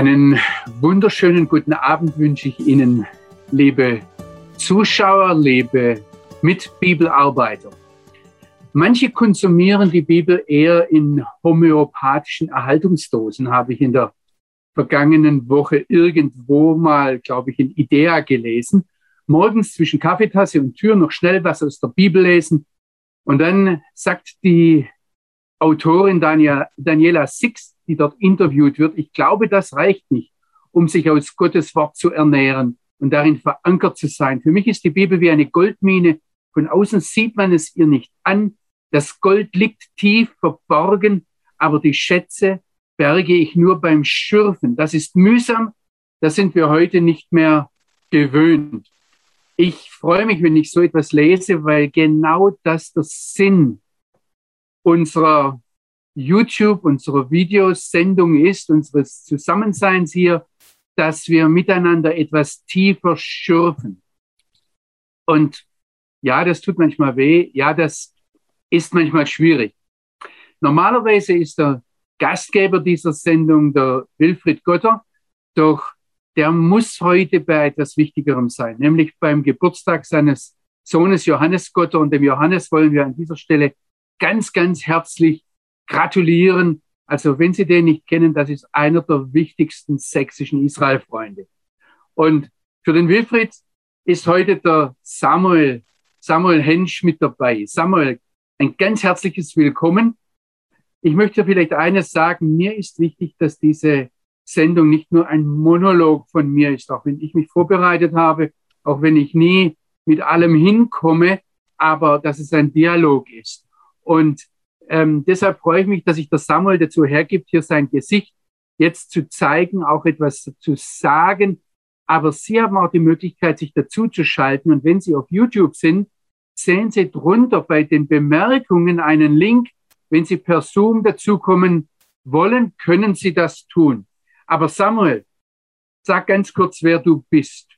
Einen wunderschönen guten Abend wünsche ich Ihnen, liebe Zuschauer, liebe Mitbibelarbeiter. Manche konsumieren die Bibel eher in homöopathischen Erhaltungsdosen, habe ich in der vergangenen Woche irgendwo mal, glaube ich, in Idea gelesen. Morgens zwischen Kaffeetasse und Tür noch schnell was aus der Bibel lesen. Und dann sagt die Autorin Daniela Six, die dort interviewt wird, ich glaube, das reicht nicht, um sich aus Gottes Wort zu ernähren und darin verankert zu sein. Für mich ist die Bibel wie eine Goldmine. Von außen sieht man es ihr nicht an. Das Gold liegt tief verborgen, aber die Schätze berge ich nur beim Schürfen. Das ist mühsam. Das sind wir heute nicht mehr gewöhnt. Ich freue mich, wenn ich so etwas lese, weil genau das der Sinn unserer YouTube, unserer Videosendung ist, unseres Zusammenseins hier, dass wir miteinander etwas tiefer schürfen. Und ja, das tut manchmal weh. Ja, das ist manchmal schwierig. Normalerweise ist der Gastgeber dieser Sendung der Wilfried Gotter, doch der muss heute bei etwas Wichtigerem sein, nämlich beim Geburtstag seines Sohnes Johannes Gotter. Und dem Johannes wollen wir an dieser Stelle ganz, ganz herzlich gratulieren. Also wenn Sie den nicht kennen, das ist einer der wichtigsten sächsischen Israel-Freunde. Und für den Wilfried ist heute der Samuel, Samuel Hensch mit dabei. Samuel, ein ganz herzliches Willkommen. Ich möchte vielleicht eines sagen. Mir ist wichtig, dass diese Sendung nicht nur ein Monolog von mir ist, auch wenn ich mich vorbereitet habe, auch wenn ich nie mit allem hinkomme, aber dass es ein Dialog ist. Und ähm, deshalb freue ich mich, dass sich der Samuel dazu hergibt, hier sein Gesicht jetzt zu zeigen, auch etwas zu sagen. Aber Sie haben auch die Möglichkeit, sich dazu zu schalten. Und wenn Sie auf YouTube sind, sehen Sie drunter bei den Bemerkungen einen Link. Wenn Sie per Zoom dazukommen wollen, können Sie das tun. Aber Samuel, sag ganz kurz, wer du bist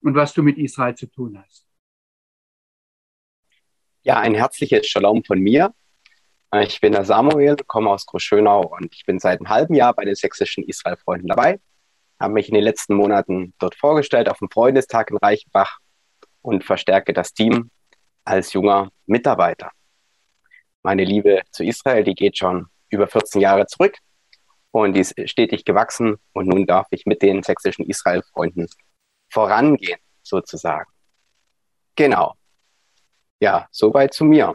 und was du mit Israel zu tun hast. Ja, ein herzliches Shalom von mir. Ich bin der Samuel, komme aus Großschönau und ich bin seit einem halben Jahr bei den sächsischen Israel-Freunden dabei. Habe mich in den letzten Monaten dort vorgestellt auf dem Freundestag in Reichenbach und verstärke das Team als junger Mitarbeiter. Meine Liebe zu Israel, die geht schon über 14 Jahre zurück und die ist stetig gewachsen und nun darf ich mit den sächsischen Israel-Freunden vorangehen, sozusagen. Genau. Ja, soweit zu mir.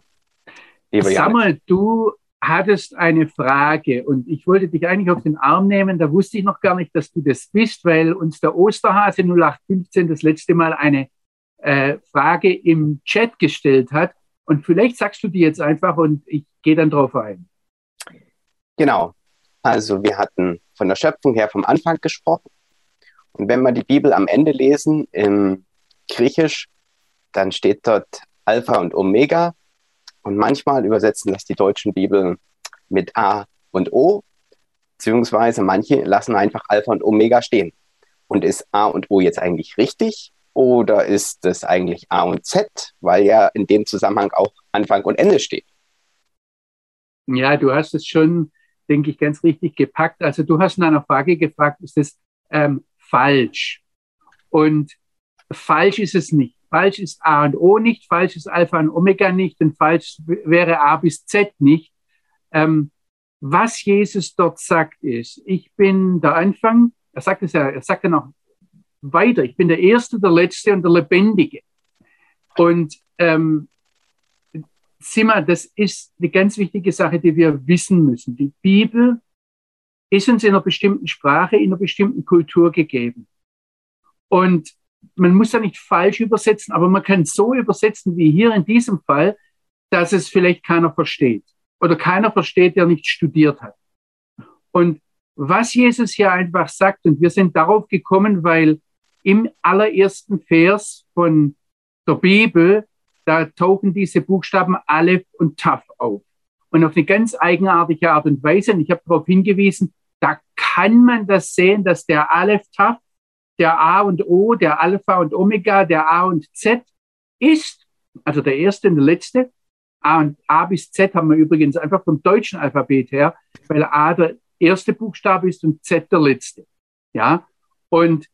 Sag mal, du hattest eine Frage und ich wollte dich eigentlich auf den Arm nehmen. Da wusste ich noch gar nicht, dass du das bist, weil uns der Osterhase 0815 das letzte Mal eine äh, Frage im Chat gestellt hat. Und vielleicht sagst du die jetzt einfach und ich gehe dann drauf ein. Genau. Also wir hatten von der Schöpfung her vom Anfang gesprochen. Und wenn wir die Bibel am Ende lesen im Griechisch, dann steht dort Alpha und Omega und manchmal übersetzen das die deutschen Bibeln mit A und O, beziehungsweise manche lassen einfach Alpha und Omega stehen. Und ist A und O jetzt eigentlich richtig oder ist es eigentlich A und Z, weil ja in dem Zusammenhang auch Anfang und Ende steht? Ja, du hast es schon, denke ich, ganz richtig gepackt. Also du hast in einer Frage gefragt, ist es ähm, falsch? Und falsch ist es nicht. Falsch ist A und O nicht, falsch ist Alpha und Omega nicht und falsch wäre A bis Z nicht. Ähm, was Jesus dort sagt ist, ich bin der Anfang, er sagt es ja, er sagt ja noch weiter, ich bin der Erste, der Letzte und der Lebendige. Und ähm, Sima, das ist eine ganz wichtige Sache, die wir wissen müssen. Die Bibel ist uns in einer bestimmten Sprache, in einer bestimmten Kultur gegeben. Und man muss ja nicht falsch übersetzen, aber man kann so übersetzen wie hier in diesem Fall, dass es vielleicht keiner versteht oder keiner versteht, der nicht studiert hat. Und was Jesus hier einfach sagt, und wir sind darauf gekommen, weil im allerersten Vers von der Bibel, da tauchen diese Buchstaben Aleph und Taf auf. Und auf eine ganz eigenartige Art und Weise. Und ich habe darauf hingewiesen, da kann man das sehen, dass der Aleph Taf der A und O, der Alpha und Omega, der A und Z ist, also der erste und der letzte. A und A bis Z haben wir übrigens einfach vom deutschen Alphabet her, weil A der erste Buchstabe ist und Z der letzte. Ja, und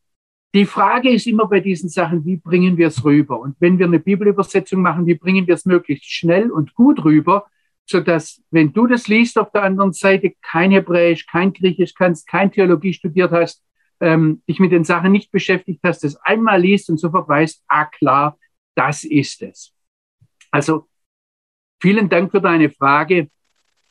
die Frage ist immer bei diesen Sachen, wie bringen wir es rüber? Und wenn wir eine Bibelübersetzung machen, wie bringen wir es möglichst schnell und gut rüber, so dass, wenn du das liest auf der anderen Seite, kein Hebräisch, kein Griechisch kannst, kein Theologie studiert hast, ähm, dich mit den Sachen nicht beschäftigt hast, das einmal liest und sofort weißt, ah klar, das ist es. Also vielen Dank für deine Frage.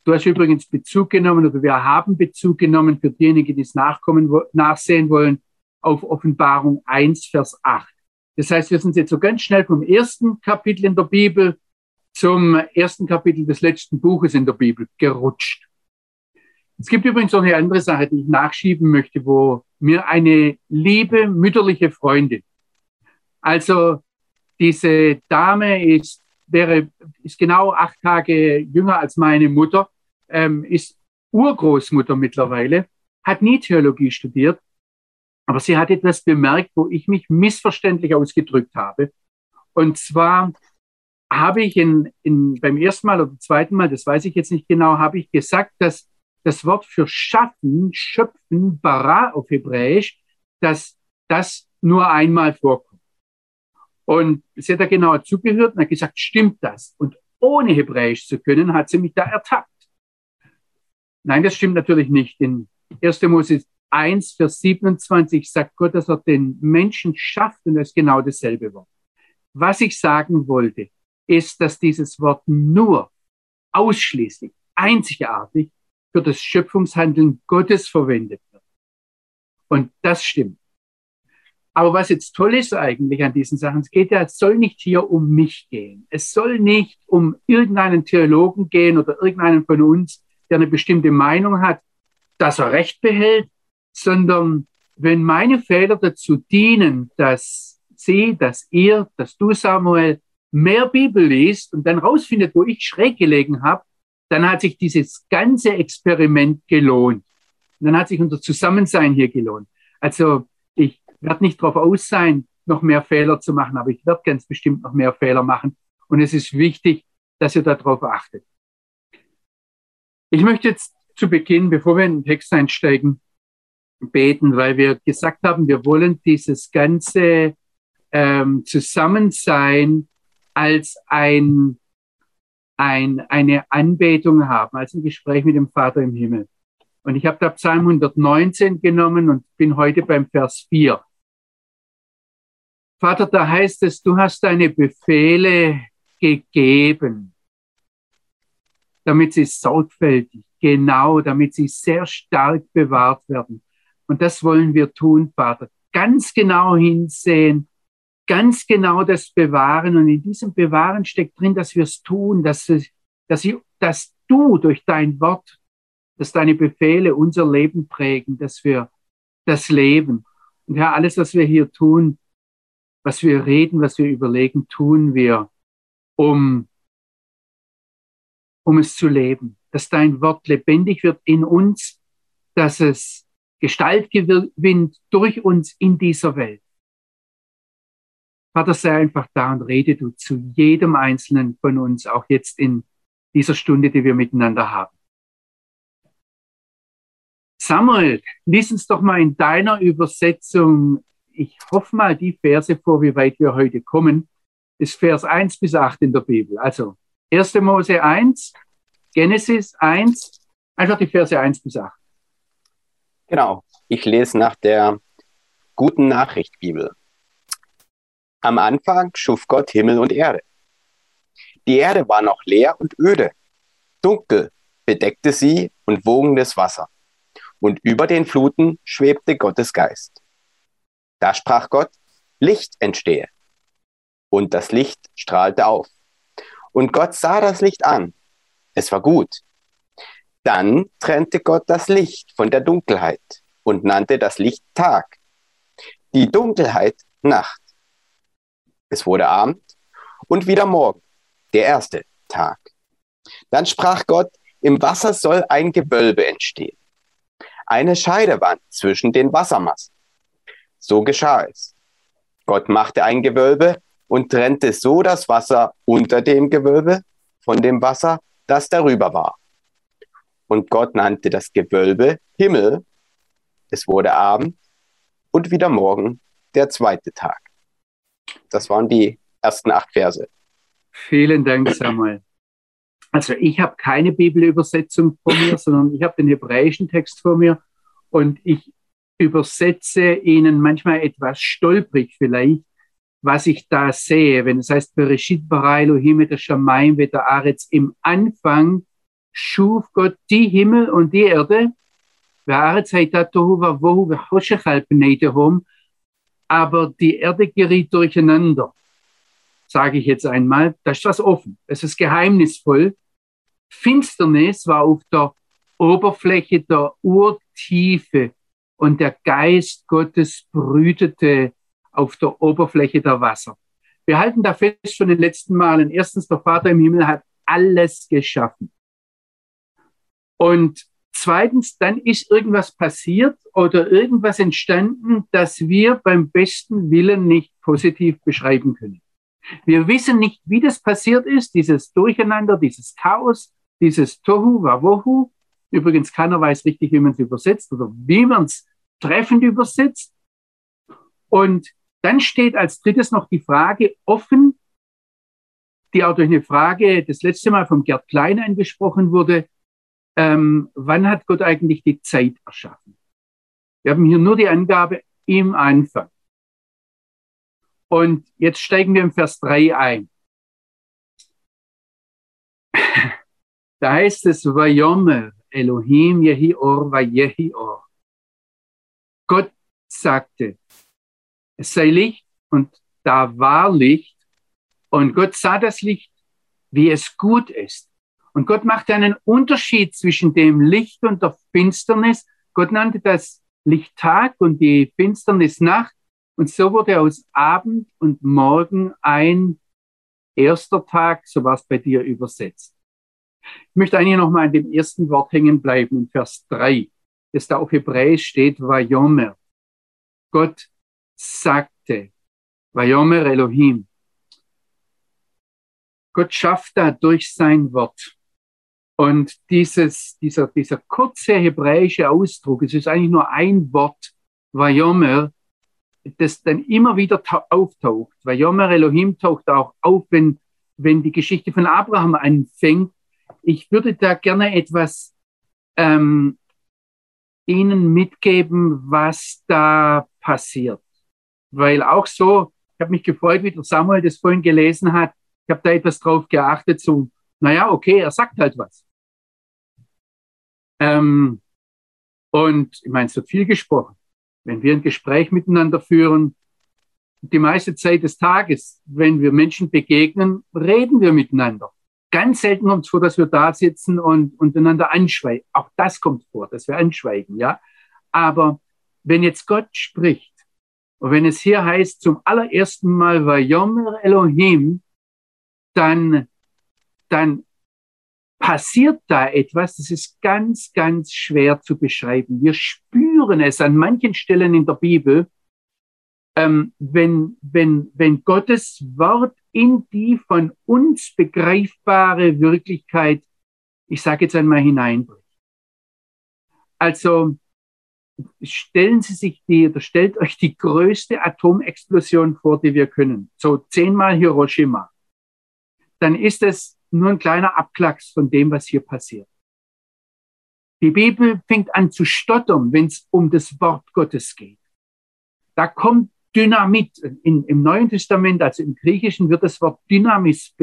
Du hast übrigens Bezug genommen oder wir haben Bezug genommen für diejenigen, die es nachkommen, nachsehen wollen, auf Offenbarung 1, Vers 8. Das heißt, wir sind jetzt so ganz schnell vom ersten Kapitel in der Bibel zum ersten Kapitel des letzten Buches in der Bibel gerutscht. Es gibt übrigens noch eine andere Sache, die ich nachschieben möchte, wo mir eine liebe mütterliche Freundin, also diese Dame ist, wäre, ist genau acht Tage jünger als meine Mutter, ähm, ist Urgroßmutter mittlerweile, hat nie Theologie studiert, aber sie hat etwas bemerkt, wo ich mich missverständlich ausgedrückt habe. Und zwar habe ich in, in, beim ersten Mal oder zweiten Mal, das weiß ich jetzt nicht genau, habe ich gesagt, dass das Wort für schaffen, schöpfen, bara auf Hebräisch, dass das nur einmal vorkommt. Und sie hat da genauer zugehört und hat gesagt, stimmt das? Und ohne Hebräisch zu können, hat sie mich da ertappt. Nein, das stimmt natürlich nicht. In 1. Mose 1, Vers 27 sagt Gott, dass er den Menschen schafft und das ist genau dasselbe Wort. Was ich sagen wollte, ist, dass dieses Wort nur ausschließlich, einzigartig für das Schöpfungshandeln Gottes verwendet wird. Und das stimmt. Aber was jetzt toll ist eigentlich an diesen Sachen, es geht ja, es soll nicht hier um mich gehen. Es soll nicht um irgendeinen Theologen gehen oder irgendeinen von uns, der eine bestimmte Meinung hat, dass er Recht behält, sondern wenn meine Fehler dazu dienen, dass sie, dass ihr, dass du, Samuel, mehr Bibel liest und dann rausfindet, wo ich schräg gelegen habe, dann hat sich dieses ganze Experiment gelohnt. Und dann hat sich unser Zusammensein hier gelohnt. Also ich werde nicht darauf aus sein, noch mehr Fehler zu machen, aber ich werde ganz bestimmt noch mehr Fehler machen. Und es ist wichtig, dass ihr darauf achtet. Ich möchte jetzt zu Beginn, bevor wir in den Text einsteigen, beten, weil wir gesagt haben, wir wollen dieses ganze ähm, Zusammensein als ein ein, eine Anbetung haben, als ein Gespräch mit dem Vater im Himmel. Und ich habe da Psalm 119 genommen und bin heute beim Vers 4. Vater, da heißt es, du hast deine Befehle gegeben, damit sie sorgfältig, genau, damit sie sehr stark bewahrt werden. Und das wollen wir tun, Vater. Ganz genau hinsehen, ganz genau das bewahren. Und in diesem Bewahren steckt drin, dass wir es tun, dass, dass, ich, dass du durch dein Wort, dass deine Befehle unser Leben prägen, dass wir das leben. Und Herr, alles, was wir hier tun, was wir reden, was wir überlegen, tun wir, um, um es zu leben. Dass dein Wort lebendig wird in uns, dass es Gestalt gewinnt durch uns in dieser Welt. Vater, sei einfach da und rede du zu jedem Einzelnen von uns, auch jetzt in dieser Stunde, die wir miteinander haben. Samuel, lies uns doch mal in deiner Übersetzung, ich hoffe mal die Verse vor, wie weit wir heute kommen, ist Vers 1 bis 8 in der Bibel. Also 1. Mose 1, Genesis 1, einfach die Verse 1 bis 8. Genau, ich lese nach der guten Nachricht Bibel. Am Anfang schuf Gott Himmel und Erde. Die Erde war noch leer und öde. Dunkel bedeckte sie und wogendes Wasser. Und über den Fluten schwebte Gottes Geist. Da sprach Gott, Licht entstehe. Und das Licht strahlte auf. Und Gott sah das Licht an. Es war gut. Dann trennte Gott das Licht von der Dunkelheit und nannte das Licht Tag. Die Dunkelheit Nacht. Es wurde Abend und wieder Morgen, der erste Tag. Dann sprach Gott, im Wasser soll ein Gewölbe entstehen, eine Scheidewand zwischen den Wassermassen. So geschah es. Gott machte ein Gewölbe und trennte so das Wasser unter dem Gewölbe von dem Wasser, das darüber war. Und Gott nannte das Gewölbe Himmel. Es wurde Abend und wieder morgen der zweite Tag. Das waren die ersten acht Verse. Vielen Dank, Samuel. Also ich habe keine Bibelübersetzung vor mir, sondern ich habe den hebräischen Text vor mir und ich übersetze Ihnen manchmal etwas stolprig vielleicht, was ich da sehe. Wenn es heißt, Bereshit bara Elohim et Shamayim et Aretz, im Anfang schuf Gott die Himmel und die Erde. Aber die Erde geriet durcheinander, sage ich jetzt einmal. Das ist was offen. Es ist geheimnisvoll. Finsternis war auf der Oberfläche der Urtiefe und der Geist Gottes brütete auf der Oberfläche der Wasser. Wir halten da fest von den letzten Malen. Erstens, der Vater im Himmel hat alles geschaffen. Und zweitens, dann ist irgendwas passiert oder irgendwas entstanden, das wir beim besten Willen nicht positiv beschreiben können. Wir wissen nicht, wie das passiert ist, dieses Durcheinander, dieses Chaos, dieses Tohu Wawohu. Übrigens, keiner weiß richtig, wie man es übersetzt oder wie man es treffend übersetzt. Und dann steht als drittes noch die Frage offen, die auch durch eine Frage das letzte Mal vom Gerd Klein angesprochen wurde. Ähm, wann hat Gott eigentlich die Zeit erschaffen? Wir haben hier nur die Angabe im Anfang. Und jetzt steigen wir im Vers 3 ein. Da heißt es, Vayomer Elohim Yehi Or Vayehi Or. Gott sagte, es sei Licht und da war Licht und Gott sah das Licht, wie es gut ist. Und Gott machte einen Unterschied zwischen dem Licht und der Finsternis. Gott nannte das Licht Tag und die Finsternis Nacht. Und so wurde aus Abend und Morgen ein erster Tag, so war es bei dir übersetzt. Ich möchte eigentlich noch mal an dem ersten Wort hängen bleiben, in Vers 3, das da auf Hebräisch steht, Vayomer. Gott sagte, Vayomer Elohim. Gott schafft da durch sein Wort. Und dieses, dieser, dieser kurze hebräische Ausdruck, es ist eigentlich nur ein Wort, Vayomer, das dann immer wieder auftaucht. Vayomer Elohim taucht auch auf, wenn, wenn die Geschichte von Abraham anfängt ich würde da gerne etwas ähm, Ihnen mitgeben, was da passiert. Weil auch so, ich habe mich gefreut, wie der Samuel das vorhin gelesen hat. Ich habe da etwas drauf geachtet, so, naja, okay, er sagt halt was. Ähm, und ich meine, es wird viel gesprochen. Wenn wir ein Gespräch miteinander führen, die meiste Zeit des Tages, wenn wir Menschen begegnen, reden wir miteinander. Ganz selten kommt es vor, dass wir da sitzen und, und einander anschweigen. Auch das kommt vor, dass wir anschweigen, ja. Aber wenn jetzt Gott spricht, und wenn es hier heißt, zum allerersten Mal Vayomer Elohim, dann, dann passiert da etwas, das ist ganz, ganz schwer zu beschreiben. Wir spüren es an manchen Stellen in der Bibel, ähm, wenn, wenn, wenn Gottes Wort in die von uns begreifbare Wirklichkeit, ich sage jetzt einmal, hineinbricht. Also stellen Sie sich die, oder stellt euch die größte Atomexplosion vor, die wir können. So zehnmal Hiroshima. Dann ist es nur ein kleiner Abklacks von dem, was hier passiert. Die Bibel fängt an zu stottern, wenn es um das Wort Gottes geht. Da kommt Dynamit. In, Im Neuen Testament, also im Griechischen, wird das Wort Dynamis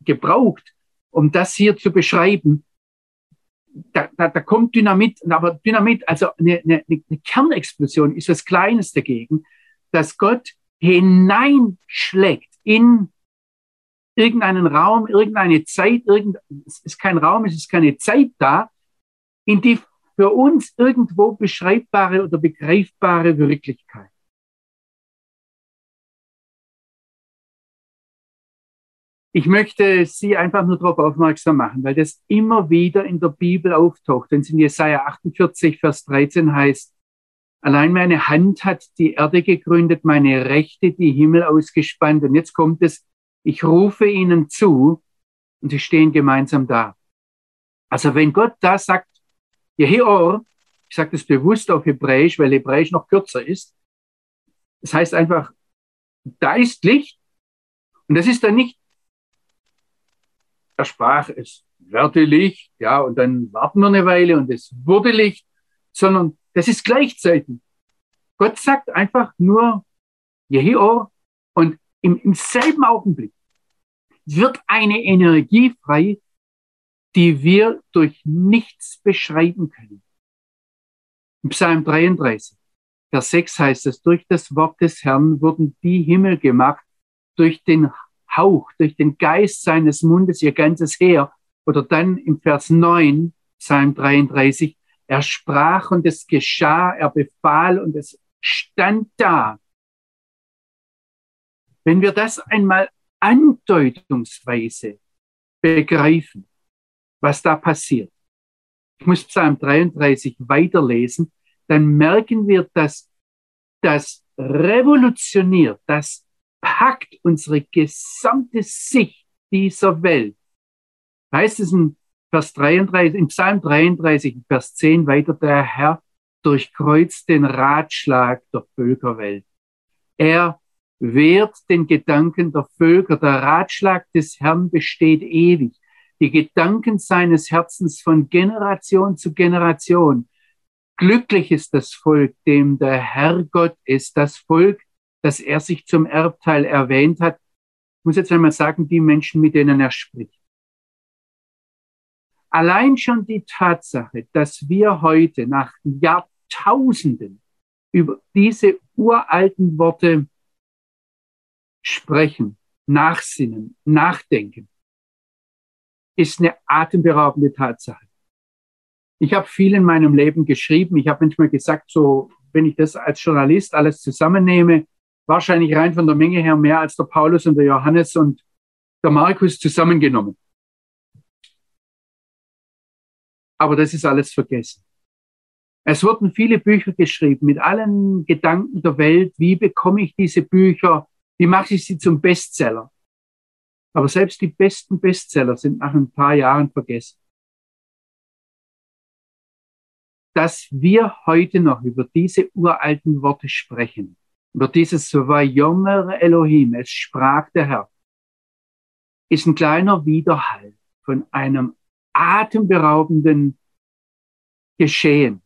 gebraucht, um das hier zu beschreiben. Da, da, da kommt Dynamit, aber Dynamit, also eine, eine, eine Kernexplosion ist was Kleines dagegen, dass Gott hineinschlägt in irgendeinen Raum, irgendeine Zeit, irgend, es ist kein Raum, es ist keine Zeit da, in die für uns irgendwo beschreibbare oder begreifbare Wirklichkeit. Ich möchte Sie einfach nur darauf aufmerksam machen, weil das immer wieder in der Bibel auftaucht. Wenn es in Jesaja 48, Vers 13 heißt, allein meine Hand hat die Erde gegründet, meine Rechte die Himmel ausgespannt. Und jetzt kommt es, ich rufe ihnen zu und sie stehen gemeinsam da. Also wenn Gott da sagt, Jehior, ich sage das bewusst auf Hebräisch, weil Hebräisch noch kürzer ist, Das heißt einfach, da ist Licht. Und das ist dann nicht, er sprach, es werde Licht, ja, und dann warten wir eine Weile und es wurde Licht, sondern das ist gleichzeitig. Gott sagt einfach nur Jehor und im, im selben Augenblick wird eine Energie frei, die wir durch nichts beschreiben können. Im Psalm 33, Vers 6 heißt es, durch das Wort des Herrn wurden die Himmel gemacht, durch den Hauch, durch den Geist seines Mundes ihr ganzes Heer. Oder dann im Vers 9, Psalm 33, er sprach und es geschah, er befahl und es stand da. Wenn wir das einmal andeutungsweise begreifen, was da passiert. Ich muss Psalm 33 weiterlesen, dann merken wir, dass das revolutioniert, das packt unsere gesamte Sicht dieser Welt. Heißt es in Vers 33, im Psalm 33, Vers 10 weiter, der Herr durchkreuzt den Ratschlag der Völkerwelt. Er wehrt den Gedanken der Völker. Der Ratschlag des Herrn besteht ewig. Die Gedanken seines Herzens von Generation zu Generation. Glücklich ist das Volk, dem der Herr Gott ist, das Volk, das er sich zum Erbteil erwähnt hat. Ich muss jetzt einmal sagen, die Menschen, mit denen er spricht. Allein schon die Tatsache, dass wir heute nach Jahrtausenden über diese uralten Worte sprechen, nachsinnen, nachdenken, ist eine atemberaubende Tatsache. Ich habe viel in meinem Leben geschrieben. Ich habe manchmal gesagt, so, wenn ich das als Journalist alles zusammennehme, wahrscheinlich rein von der Menge her mehr als der Paulus und der Johannes und der Markus zusammengenommen. Aber das ist alles vergessen. Es wurden viele Bücher geschrieben mit allen Gedanken der Welt. Wie bekomme ich diese Bücher? Wie mache ich sie zum Bestseller? Aber selbst die besten Bestseller sind nach ein paar Jahren vergessen. Dass wir heute noch über diese uralten Worte sprechen, über dieses Vayomer Elohim, es sprach der Herr, ist ein kleiner Widerhall von einem atemberaubenden Geschehen.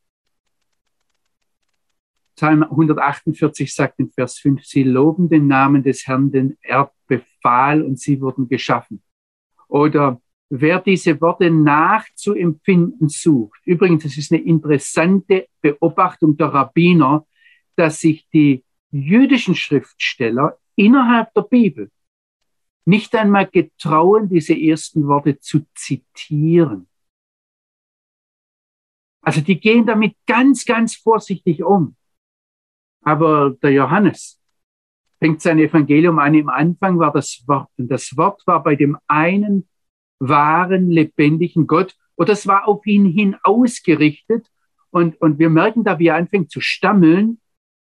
Psalm 148 sagt in Vers 5, sie loben den Namen des Herrn, den er befahl und sie wurden geschaffen. Oder wer diese Worte nachzuempfinden sucht, übrigens, das ist eine interessante Beobachtung der Rabbiner, dass sich die jüdischen Schriftsteller innerhalb der Bibel nicht einmal getrauen, diese ersten Worte zu zitieren. Also die gehen damit ganz, ganz vorsichtig um. Aber der Johannes fängt sein Evangelium an. Im Anfang war das Wort. Und das Wort war bei dem einen wahren, lebendigen Gott. Und das war auf ihn hin ausgerichtet. Und, und wir merken da, wie er anfängt zu stammeln.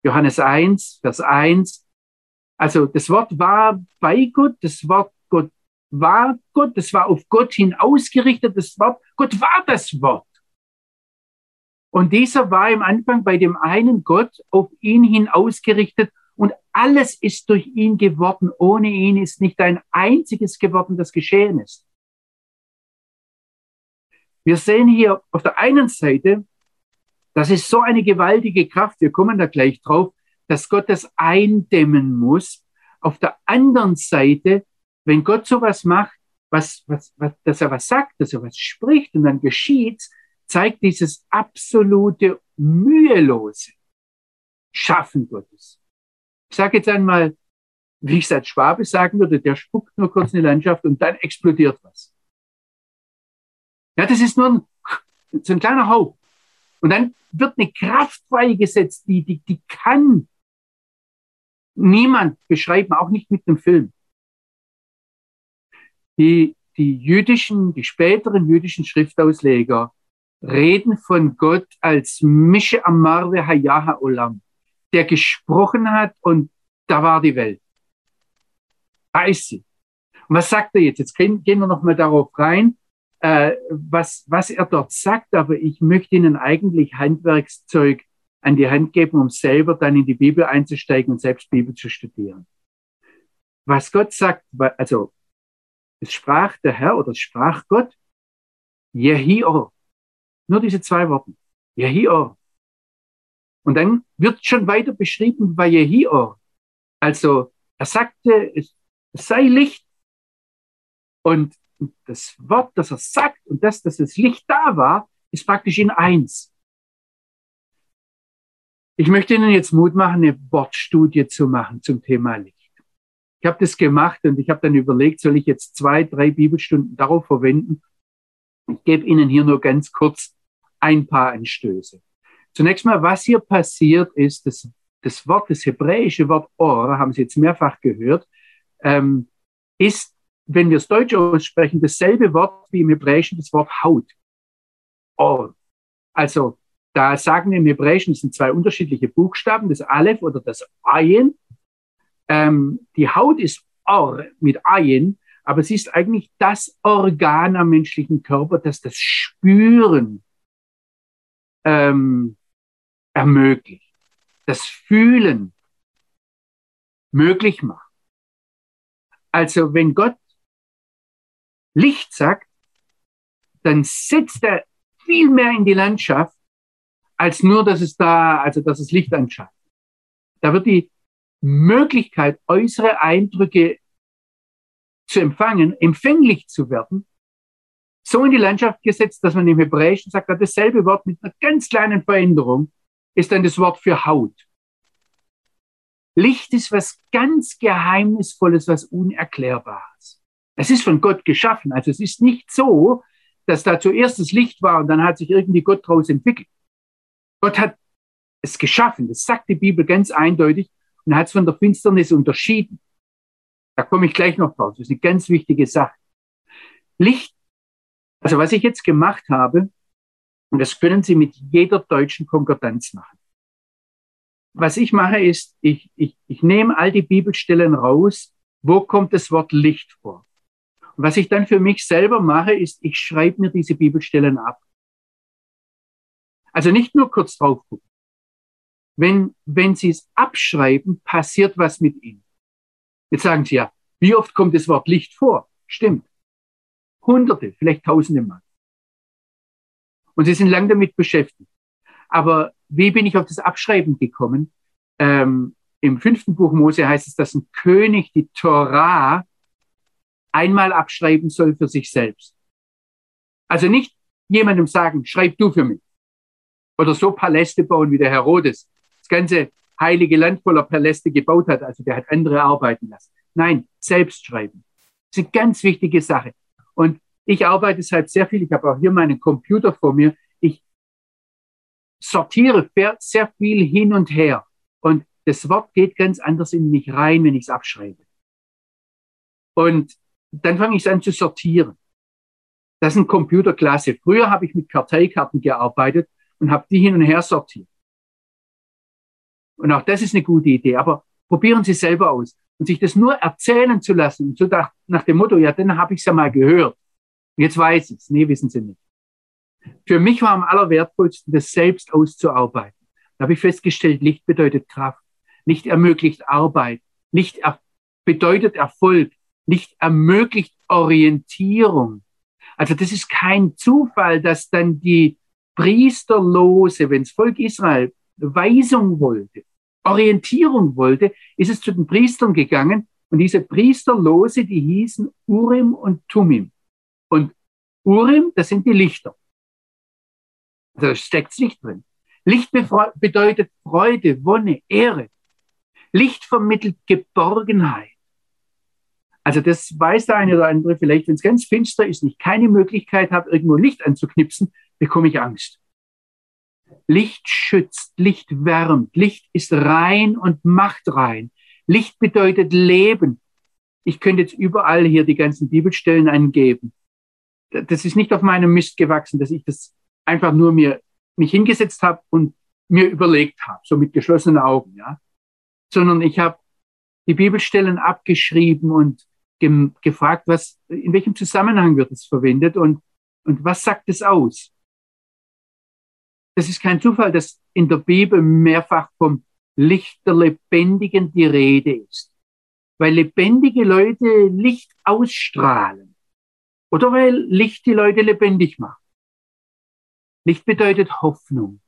Johannes 1, Vers 1. Also das Wort war bei Gott, das Wort Gott war Gott, das war auf Gott hin ausgerichtet, das Wort, Gott war das Wort. Und dieser war im Anfang bei dem einen Gott auf ihn hin ausgerichtet und alles ist durch ihn geworden. Ohne ihn ist nicht ein einziges geworden, das geschehen ist. Wir sehen hier auf der einen Seite, das ist so eine gewaltige Kraft, wir kommen da gleich drauf, dass Gott das eindämmen muss. Auf der anderen Seite, wenn Gott sowas macht, was, was, was, dass er was sagt, dass er was spricht und dann geschieht's, zeigt dieses absolute mühelose Schaffen Gottes. Ich sage jetzt einmal, wie ich es als Schwabe sagen würde, der spuckt nur kurz in die Landschaft und dann explodiert was. Ja, das ist nur ein, so ein kleiner Hauch. Und dann wird eine Kraft freigesetzt, die, die, die kann niemand beschreiben, auch nicht mit einem Film. Die, die jüdischen, die späteren jüdischen Schriftausleger reden von Gott als Mische Amarve Hayaha Olam, der gesprochen hat und da war die Welt. Da ist sie. Und was sagt er jetzt? Jetzt gehen, wir nochmal darauf rein, äh, was, was er dort sagt, aber ich möchte Ihnen eigentlich Handwerkszeug an die Hand geben, um selber dann in die Bibel einzusteigen und selbst Bibel zu studieren. Was Gott sagt, also es sprach der Herr oder es sprach Gott, Jehior. Nur diese zwei Worte. Jehior. Und dann wird schon weiter beschrieben bei Jehior. Also er sagte, es sei Licht. Und das Wort, das er sagt und das, dass das Licht da war, ist praktisch in eins. Ich möchte Ihnen jetzt Mut machen, eine Wortstudie zu machen zum Thema Licht. Ich habe das gemacht und ich habe dann überlegt, soll ich jetzt zwei, drei Bibelstunden darauf verwenden? Ich gebe Ihnen hier nur ganz kurz ein paar Anstöße. Zunächst mal, was hier passiert ist, das, das Wort, das hebräische Wort Or, haben Sie jetzt mehrfach gehört, ähm, ist, wenn wir es Deutsch aussprechen, dasselbe Wort wie im Hebräischen das Wort Haut. Or. Also da sagen wir im Hebräischen, es sind zwei unterschiedliche Buchstaben, das Aleph oder das Ayin. Ähm, die Haut ist Or mit Ayin, aber es ist eigentlich das Organ am menschlichen Körper, das das Spüren ähm, ermöglicht, das Fühlen möglich macht. Also wenn Gott Licht sagt, dann setzt er viel mehr in die Landschaft, als nur, dass es da, also dass es Licht anschaltet. Da wird die Möglichkeit, äußere Eindrücke zu empfangen, empfänglich zu werden, so in die Landschaft gesetzt, dass man im Hebräischen sagt, dasselbe Wort mit einer ganz kleinen Veränderung ist dann das Wort für Haut. Licht ist was ganz Geheimnisvolles, was Unerklärbares. Es ist von Gott geschaffen. Also es ist nicht so, dass da zuerst das Licht war und dann hat sich irgendwie Gott daraus entwickelt. Gott hat es geschaffen. Das sagt die Bibel ganz eindeutig und hat es von der Finsternis unterschieden. Da komme ich gleich noch drauf. Das ist eine ganz wichtige Sache. Licht, also was ich jetzt gemacht habe, und das können Sie mit jeder deutschen Konkordanz machen. Was ich mache ist, ich, ich, ich nehme all die Bibelstellen raus, wo kommt das Wort Licht vor. Und was ich dann für mich selber mache, ist, ich schreibe mir diese Bibelstellen ab. Also nicht nur kurz drauf gucken. Wenn, wenn Sie es abschreiben, passiert was mit Ihnen. Jetzt sagen Sie ja, wie oft kommt das Wort Licht vor? Stimmt. Hunderte, vielleicht Tausende Mal. Und Sie sind lang damit beschäftigt. Aber wie bin ich auf das Abschreiben gekommen? Ähm, Im fünften Buch Mose heißt es, dass ein König die Torah einmal abschreiben soll für sich selbst. Also nicht jemandem sagen, schreib du für mich. Oder so Paläste bauen wie der Herodes. Das ganze heilige Land voller Paläste gebaut hat. Also der hat andere arbeiten lassen. Nein, selbst schreiben. Das ist eine ganz wichtige Sache. Und ich arbeite deshalb sehr viel. Ich habe auch hier meinen Computer vor mir. Ich sortiere sehr viel hin und her. Und das Wort geht ganz anders in mich rein, wenn ich es abschreibe. Und dann fange ich es an zu sortieren. Das ein Computerklasse. Früher habe ich mit Karteikarten gearbeitet und habe die hin und her sortiert. Und auch das ist eine gute Idee. Aber probieren Sie selber aus. Und sich das nur erzählen zu lassen, so nach, nach dem Motto, ja, dann habe ich es ja mal gehört. Jetzt weiß ich es. Nee, wissen Sie nicht. Für mich war am allerwertvollsten, das selbst auszuarbeiten. Da habe ich festgestellt, Licht bedeutet Kraft. Licht ermöglicht Arbeit. Licht er bedeutet Erfolg. Licht ermöglicht Orientierung. Also das ist kein Zufall, dass dann die Priesterlose, wenn das Volk Israel Weisung wollte, Orientierung wollte, ist es zu den Priestern gegangen und diese Priesterlose, die hießen Urim und Tumim. Und Urim, das sind die Lichter. Da steckt Licht drin. Licht bedeutet Freude, Wonne, Ehre. Licht vermittelt Geborgenheit. Also das weiß der eine oder andere vielleicht, wenn es ganz finster ist und ich keine Möglichkeit habe, irgendwo Licht anzuknipsen, bekomme ich Angst. Licht schützt, Licht wärmt, Licht ist rein und macht rein. Licht bedeutet Leben. Ich könnte jetzt überall hier die ganzen Bibelstellen angeben das ist nicht auf meinem Mist gewachsen, dass ich das einfach nur mir mich hingesetzt habe und mir überlegt habe, so mit geschlossenen Augen, ja, sondern ich habe die Bibelstellen abgeschrieben und ge gefragt, was in welchem Zusammenhang wird es verwendet und und was sagt es aus? Das ist kein Zufall, dass in der Bibel mehrfach vom Licht der Lebendigen die Rede ist. Weil lebendige Leute Licht ausstrahlen. Oder weil Licht die Leute lebendig macht. Licht bedeutet Hoffnung.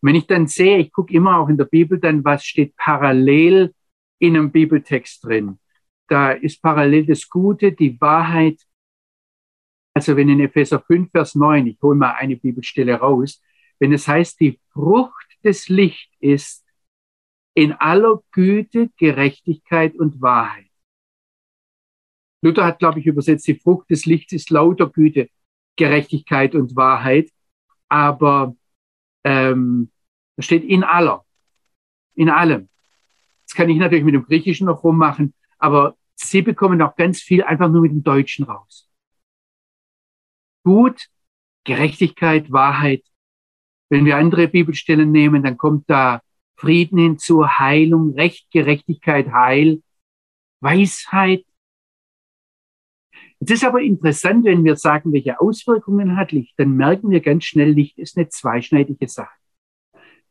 Wenn ich dann sehe, ich gucke immer auch in der Bibel dann, was steht parallel in einem Bibeltext drin. Da ist parallel das Gute, die Wahrheit. Also wenn in Epheser 5, Vers 9, ich hole mal eine Bibelstelle raus, wenn es heißt, die Frucht des Licht ist in aller Güte, Gerechtigkeit und Wahrheit. Luther hat, glaube ich, übersetzt, die Frucht des Lichts ist lauter Güte, Gerechtigkeit und Wahrheit. Aber ähm, da steht in aller, in allem. Das kann ich natürlich mit dem Griechischen noch rummachen, aber sie bekommen auch ganz viel einfach nur mit dem Deutschen raus. Gut, Gerechtigkeit, Wahrheit. Wenn wir andere Bibelstellen nehmen, dann kommt da Frieden hinzu, Heilung, Recht, Gerechtigkeit, Heil, Weisheit. Es ist aber interessant, wenn wir sagen, welche Auswirkungen hat Licht, dann merken wir ganz schnell, Licht ist eine zweischneidige Sache.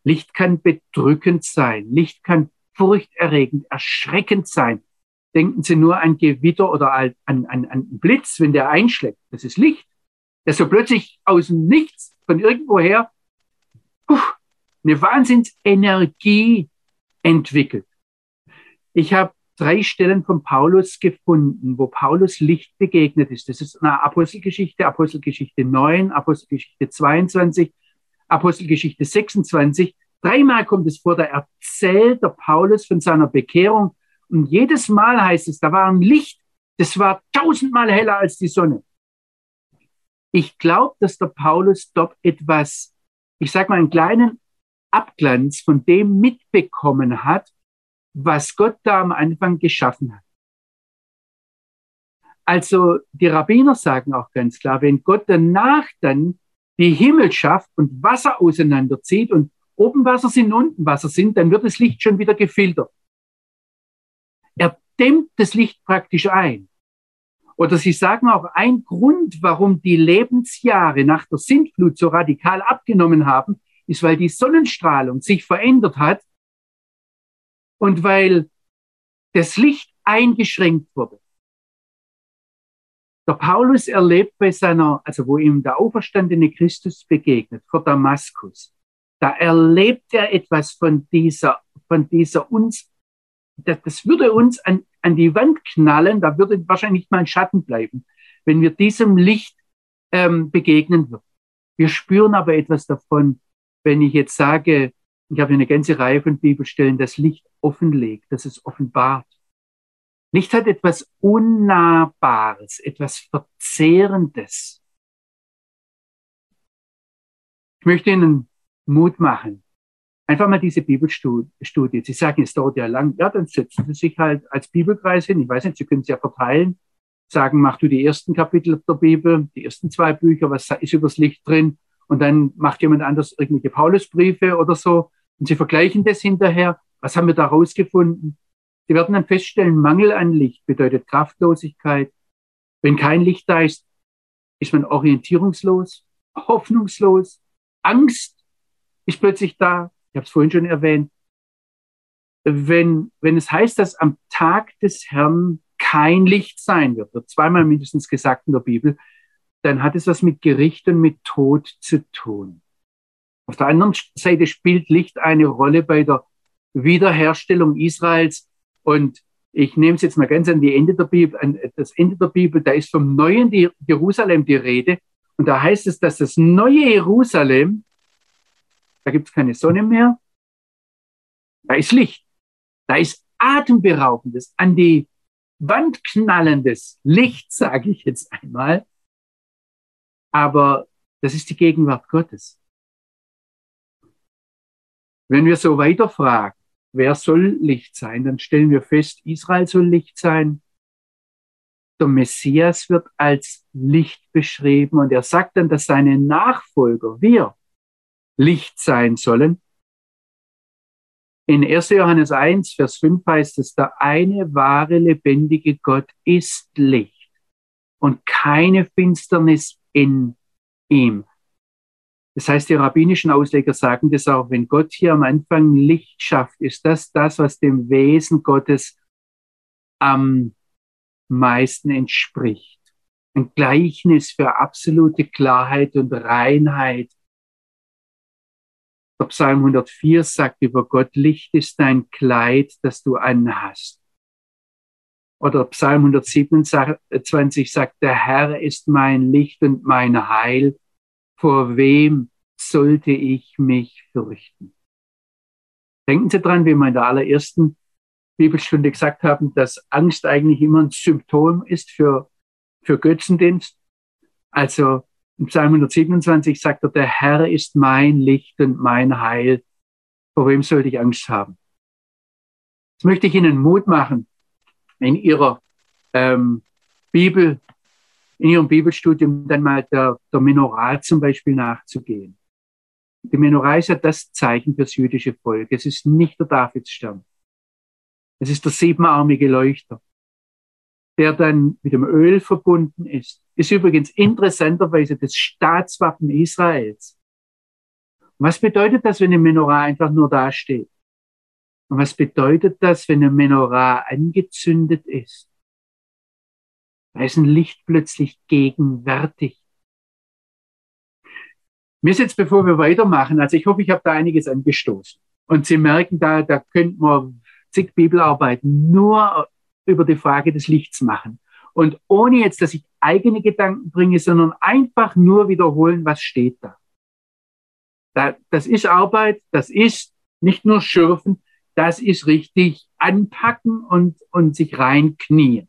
Licht kann bedrückend sein. Licht kann furchterregend, erschreckend sein. Denken Sie nur an Gewitter oder an, an, an Blitz, wenn der einschlägt. Das ist Licht. Der so plötzlich aus dem Nichts von irgendwoher puh, eine Wahnsinnsenergie entwickelt. Ich habe drei Stellen von Paulus gefunden, wo Paulus Licht begegnet ist. Das ist eine Apostelgeschichte, Apostelgeschichte 9, Apostelgeschichte 22, Apostelgeschichte 26. Dreimal kommt es vor, da erzählt der Paulus von seiner Bekehrung. Und jedes Mal heißt es, da war ein Licht, das war tausendmal heller als die Sonne. Ich glaube, dass der Paulus dort etwas, ich sage mal, einen kleinen Abglanz von dem mitbekommen hat, was Gott da am Anfang geschaffen hat. Also die Rabbiner sagen auch ganz klar, wenn Gott danach dann die Himmel schafft und Wasser auseinanderzieht und oben Wasser sind, unten Wasser sind, dann wird das Licht schon wieder gefiltert. Er dämmt das Licht praktisch ein. Oder sie sagen auch, ein Grund, warum die Lebensjahre nach der Sintflut so radikal abgenommen haben, ist, weil die Sonnenstrahlung sich verändert hat und weil das Licht eingeschränkt wurde. Der Paulus erlebt bei seiner, also wo ihm der auferstandene Christus begegnet, vor Damaskus, da erlebt er etwas von dieser, von dieser uns, das, würde uns an, an die Wand knallen, da würde wahrscheinlich mal ein Schatten bleiben, wenn wir diesem Licht ähm, begegnen würden. Wir spüren aber etwas davon, wenn ich jetzt sage, ich habe eine ganze Reihe von Bibelstellen, das Licht offenlegt, das es offenbart. Licht hat etwas Unnahbares, etwas Verzehrendes. Ich möchte Ihnen Mut machen. Einfach mal diese Bibelstudie. Sie sagen, es dauert ja lang. Ja, dann setzen Sie sich halt als Bibelkreis hin. Ich weiß nicht, Sie können es ja verteilen. Sagen, mach du die ersten Kapitel der Bibel, die ersten zwei Bücher, was ist übers Licht drin? Und dann macht jemand anders irgendwelche Paulusbriefe oder so. Und Sie vergleichen das hinterher. Was haben wir da rausgefunden? Sie werden dann feststellen, Mangel an Licht bedeutet Kraftlosigkeit. Wenn kein Licht da ist, ist man orientierungslos, hoffnungslos. Angst ist plötzlich da. Ich habe es vorhin schon erwähnt. Wenn, wenn es heißt, dass am Tag des Herrn kein Licht sein wird, wird zweimal mindestens gesagt in der Bibel, dann hat es was mit Gericht und mit Tod zu tun. Auf der anderen Seite spielt Licht eine Rolle bei der Wiederherstellung Israels und ich nehme es jetzt mal ganz an die Ende der Bibel, an das Ende der Bibel, da ist vom neuen Jerusalem die Rede. Und da heißt es, dass das neue Jerusalem, da gibt es keine Sonne mehr, da ist Licht, da ist atemberaubendes, an die Wand knallendes Licht, sage ich jetzt einmal. Aber das ist die Gegenwart Gottes. Wenn wir so weiterfragen, wer soll Licht sein? Dann stellen wir fest, Israel soll Licht sein. Der Messias wird als Licht beschrieben und er sagt dann, dass seine Nachfolger, wir, Licht sein sollen. In 1. Johannes 1, Vers 5 heißt es, der eine wahre, lebendige Gott ist Licht und keine Finsternis in ihm. Das heißt, die rabbinischen Ausleger sagen das auch, wenn Gott hier am Anfang Licht schafft, ist das das, was dem Wesen Gottes am meisten entspricht. Ein Gleichnis für absolute Klarheit und Reinheit. Der Psalm 104 sagt über Gott, Licht ist dein Kleid, das du anhast. Oder Psalm 127 sagt, der Herr ist mein Licht und mein Heil. Vor wem sollte ich mich fürchten? Denken Sie dran, wie wir in der allerersten Bibelstunde gesagt haben, dass Angst eigentlich immer ein Symptom ist für, für Götzendienst. Also im Psalm 127 sagt er, der Herr ist mein Licht und mein Heil. Vor wem sollte ich Angst haben? Jetzt möchte ich Ihnen Mut machen in ihrer ähm, Bibel, in ihrem Bibelstudium dann mal der, der Menorah zum Beispiel nachzugehen. Die Menorah ist ja das Zeichen fürs jüdische Volk. Es ist nicht der Davidsstern. Es ist der siebenarmige Leuchter, der dann mit dem Öl verbunden ist. Ist übrigens interessanterweise das Staatswappen Israels. was bedeutet das, wenn eine Menorah einfach nur dasteht? Und was bedeutet das, wenn ein Menorah angezündet ist? Da ist ein Licht plötzlich gegenwärtig. Mir ist jetzt, bevor wir weitermachen, also ich hoffe, ich habe da einiges angestoßen. Und Sie merken, da, da könnte man zig Bibelarbeiten nur über die Frage des Lichts machen. Und ohne jetzt, dass ich eigene Gedanken bringe, sondern einfach nur wiederholen, was steht da. da das ist Arbeit, das ist nicht nur Schürfen, das ist richtig anpacken und, und sich reinknien.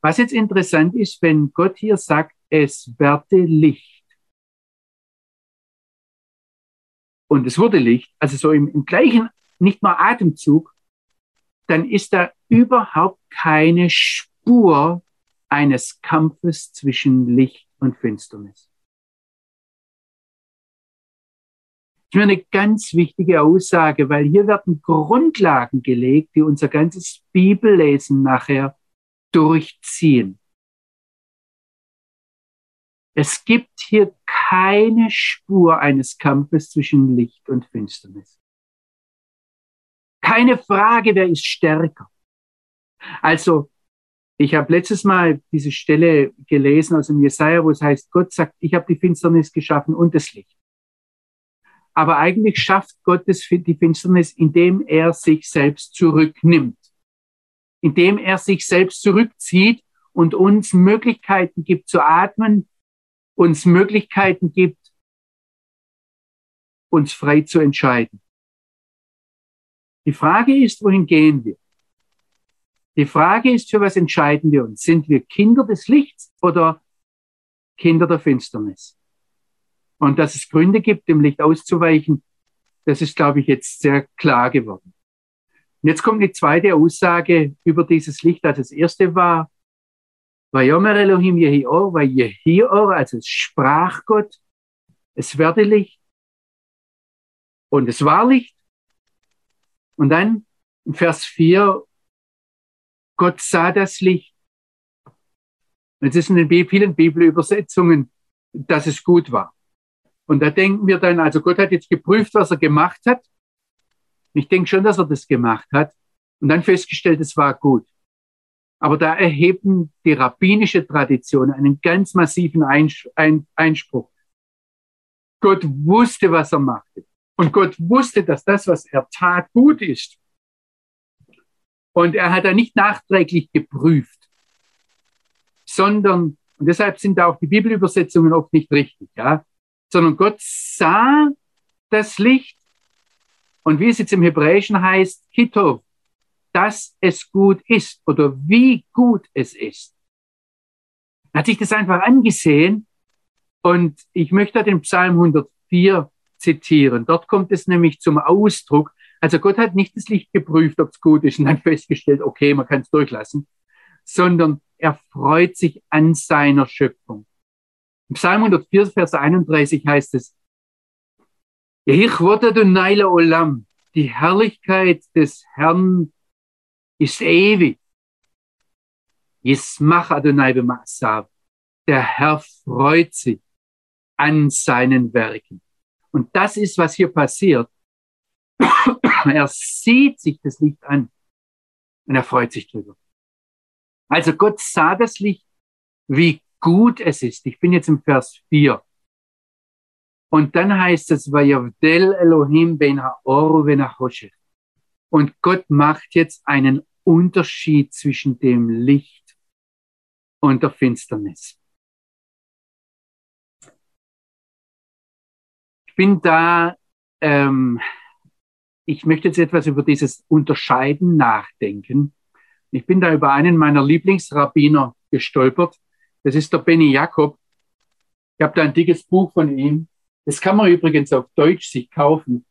Was jetzt interessant ist, wenn Gott hier sagt, es werde Licht. Und es wurde Licht, also so im, im gleichen, nicht mal Atemzug, dann ist da überhaupt keine Spur eines Kampfes zwischen Licht und Finsternis. ist mir eine ganz wichtige Aussage, weil hier werden Grundlagen gelegt, die unser ganzes Bibellesen nachher durchziehen. Es gibt hier keine Spur eines Kampfes zwischen Licht und Finsternis. Keine Frage, wer ist stärker. Also, ich habe letztes Mal diese Stelle gelesen aus dem Jesaja, wo es heißt, Gott sagt, ich habe die Finsternis geschaffen und das Licht. Aber eigentlich schafft Gott die Finsternis, indem er sich selbst zurücknimmt, indem er sich selbst zurückzieht und uns Möglichkeiten gibt zu atmen, uns Möglichkeiten gibt, uns frei zu entscheiden. Die Frage ist, wohin gehen wir? Die Frage ist, für was entscheiden wir uns? Sind wir Kinder des Lichts oder Kinder der Finsternis? Und dass es Gründe gibt, dem Licht auszuweichen, das ist, glaube ich, jetzt sehr klar geworden. Und jetzt kommt die zweite Aussage über dieses Licht. Also das erste war, Vayomer Elohim Yehior, weil Yehior, also es sprach Gott, es werde Licht. Und es war Licht. Und dann in Vers 4, Gott sah das Licht. Es ist in den vielen Bibelübersetzungen, dass es gut war. Und da denken wir dann, also Gott hat jetzt geprüft, was er gemacht hat. Ich denke schon, dass er das gemacht hat. Und dann festgestellt, es war gut. Aber da erheben die rabbinische Tradition einen ganz massiven Einspruch. Gott wusste, was er machte. Und Gott wusste, dass das, was er tat, gut ist. Und er hat da nicht nachträglich geprüft, sondern, und deshalb sind da auch die Bibelübersetzungen oft nicht richtig, ja sondern Gott sah das Licht und wie es jetzt im Hebräischen heißt, Kitov, dass es gut ist oder wie gut es ist. Er hat sich das einfach angesehen und ich möchte den Psalm 104 zitieren. Dort kommt es nämlich zum Ausdruck. Also Gott hat nicht das Licht geprüft, ob es gut ist und dann festgestellt, okay, man kann es durchlassen, sondern er freut sich an seiner Schöpfung. Im Psalm 104, Vers 31 heißt es, Olam, die Herrlichkeit des Herrn ist ewig. Yismach Adonai b'ma'asav. Der Herr freut sich an seinen Werken. Und das ist, was hier passiert. er sieht sich das Licht an und er freut sich drüber. Also Gott sah das Licht, wie gut es ist. Ich bin jetzt im Vers 4. Und dann heißt es, Vayavdel Elohim ben ha'oru ben Und Gott macht jetzt einen Unterschied zwischen dem Licht und der Finsternis. Ich bin da, ähm, ich möchte jetzt etwas über dieses Unterscheiden nachdenken. Ich bin da über einen meiner Lieblingsrabbiner gestolpert. Das ist der Benny Jakob. Ich habe da ein dickes Buch von ihm. Das kann man übrigens auf Deutsch sich kaufen.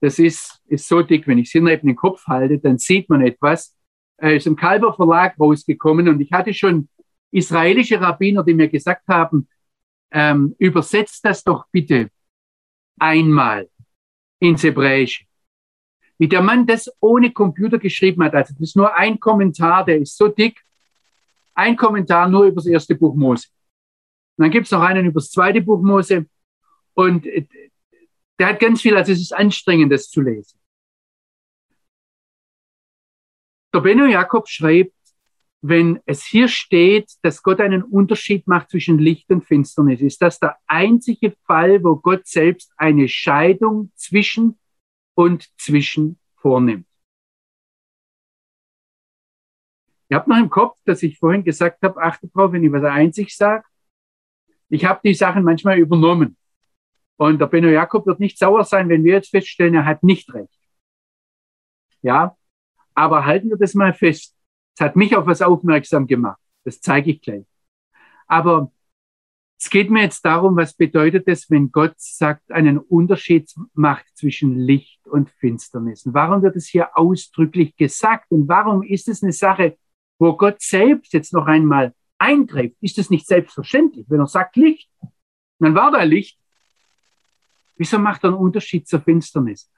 Das ist, ist so dick, wenn ich es hier neben den Kopf halte, dann sieht man etwas. Er ist im Kalber Verlag rausgekommen und ich hatte schon israelische Rabbiner, die mir gesagt haben, ähm, übersetzt das doch bitte einmal ins Hebräische. Wie der Mann das ohne Computer geschrieben hat, also das ist nur ein Kommentar, der ist so dick, ein Kommentar nur über das erste Buch Mose. Und dann gibt es noch einen über das zweite Buch Mose. Und äh, der hat ganz viel, also es ist anstrengend, das zu lesen. Der Benno Jakob schreibt, wenn es hier steht, dass Gott einen Unterschied macht zwischen Licht und Finsternis, ist das der einzige Fall, wo Gott selbst eine Scheidung zwischen und zwischen vornimmt. Ihr habt noch im Kopf, dass ich vorhin gesagt habe, achtet drauf, wenn ich was einzig sage. Ich habe die Sachen manchmal übernommen. Und der Benno Jakob wird nicht sauer sein, wenn wir jetzt feststellen, er hat nicht recht. Ja, aber halten wir das mal fest. Es hat mich auf was aufmerksam gemacht. Das zeige ich gleich. Aber es geht mir jetzt darum, was bedeutet es, wenn Gott sagt, einen Unterschied macht zwischen Licht und Finsternis? Und warum wird es hier ausdrücklich gesagt? Und warum ist es eine Sache, wo Gott selbst jetzt noch einmal eingreift? Ist es nicht selbstverständlich, wenn er sagt Licht? Dann war da Licht. Wieso macht er einen Unterschied zur Finsternis?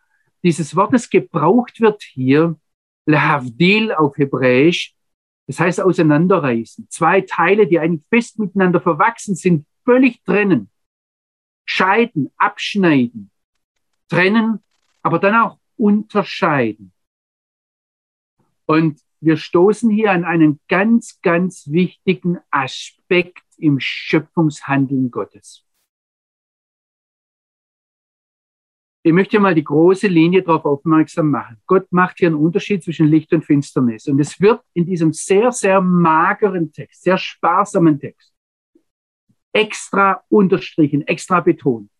Dieses Wort, das gebraucht wird hier, Lehavdil auf Hebräisch, das heißt auseinanderreißen. Zwei Teile, die eigentlich fest miteinander verwachsen sind, völlig trennen. Scheiden, abschneiden, trennen, aber dann auch unterscheiden. Und wir stoßen hier an einen ganz, ganz wichtigen Aspekt im Schöpfungshandeln Gottes. Ich möchte mal die große Linie darauf aufmerksam machen. Gott macht hier einen Unterschied zwischen Licht und Finsternis. Und es wird in diesem sehr, sehr mageren Text, sehr sparsamen Text, extra unterstrichen, extra betont.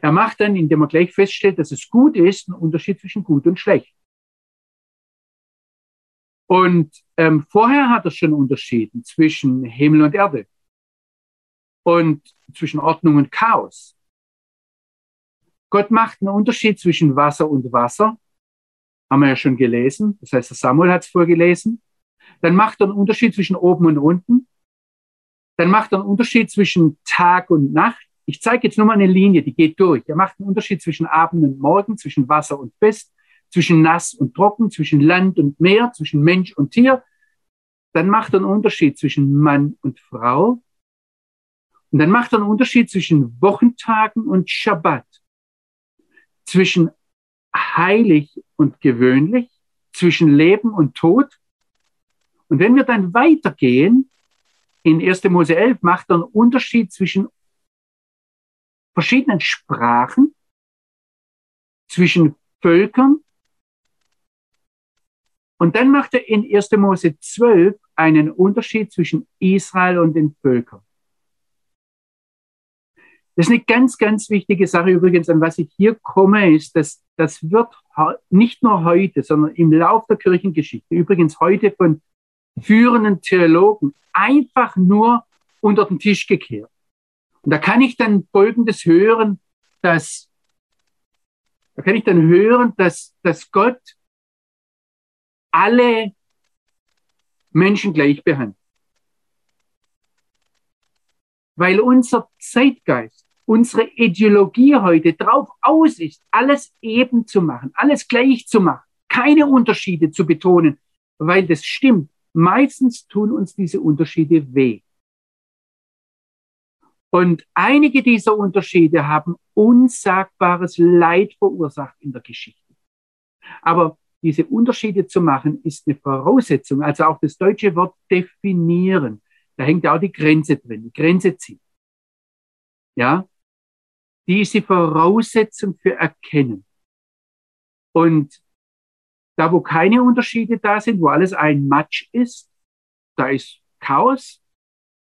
Er macht dann, indem er gleich feststellt, dass es gut ist, einen Unterschied zwischen gut und schlecht. Und ähm, vorher hat er schon unterschieden zwischen Himmel und Erde und zwischen Ordnung und Chaos. Gott macht einen Unterschied zwischen Wasser und Wasser. Haben wir ja schon gelesen. Das heißt, Samuel hat es vorgelesen. Dann macht er einen Unterschied zwischen oben und unten. Dann macht er einen Unterschied zwischen Tag und Nacht. Ich zeige jetzt nur mal eine Linie, die geht durch. Er macht einen Unterschied zwischen Abend und Morgen, zwischen Wasser und Fest, zwischen nass und trocken, zwischen Land und Meer, zwischen Mensch und Tier. Dann macht er einen Unterschied zwischen Mann und Frau. Und dann macht er einen Unterschied zwischen Wochentagen und Schabbat, zwischen heilig und gewöhnlich, zwischen Leben und Tod. Und wenn wir dann weitergehen, in 1. Mose 11 macht er einen Unterschied zwischen verschiedenen Sprachen, zwischen Völkern. Und dann macht er in 1. Mose 12 einen Unterschied zwischen Israel und den Völkern. Das ist eine ganz, ganz wichtige Sache übrigens, an was ich hier komme, ist, dass das wird nicht nur heute, sondern im Lauf der Kirchengeschichte, übrigens heute von führenden Theologen einfach nur unter den Tisch gekehrt. Und da kann ich dann Folgendes hören, dass, da kann ich dann hören, dass, dass Gott alle Menschen gleich behandelt. Weil unser Zeitgeist, unsere Ideologie heute drauf aus ist, alles eben zu machen, alles gleich zu machen, keine Unterschiede zu betonen, weil das stimmt. Meistens tun uns diese Unterschiede weh. Und einige dieser Unterschiede haben unsagbares Leid verursacht in der Geschichte. Aber diese Unterschiede zu machen, ist eine Voraussetzung. Also auch das deutsche Wort definieren. Da hängt auch die Grenze drin, die Grenze ziehen. Ja, die ist die Voraussetzung für Erkennen. Und da, wo keine Unterschiede da sind, wo alles ein Match ist, da ist Chaos.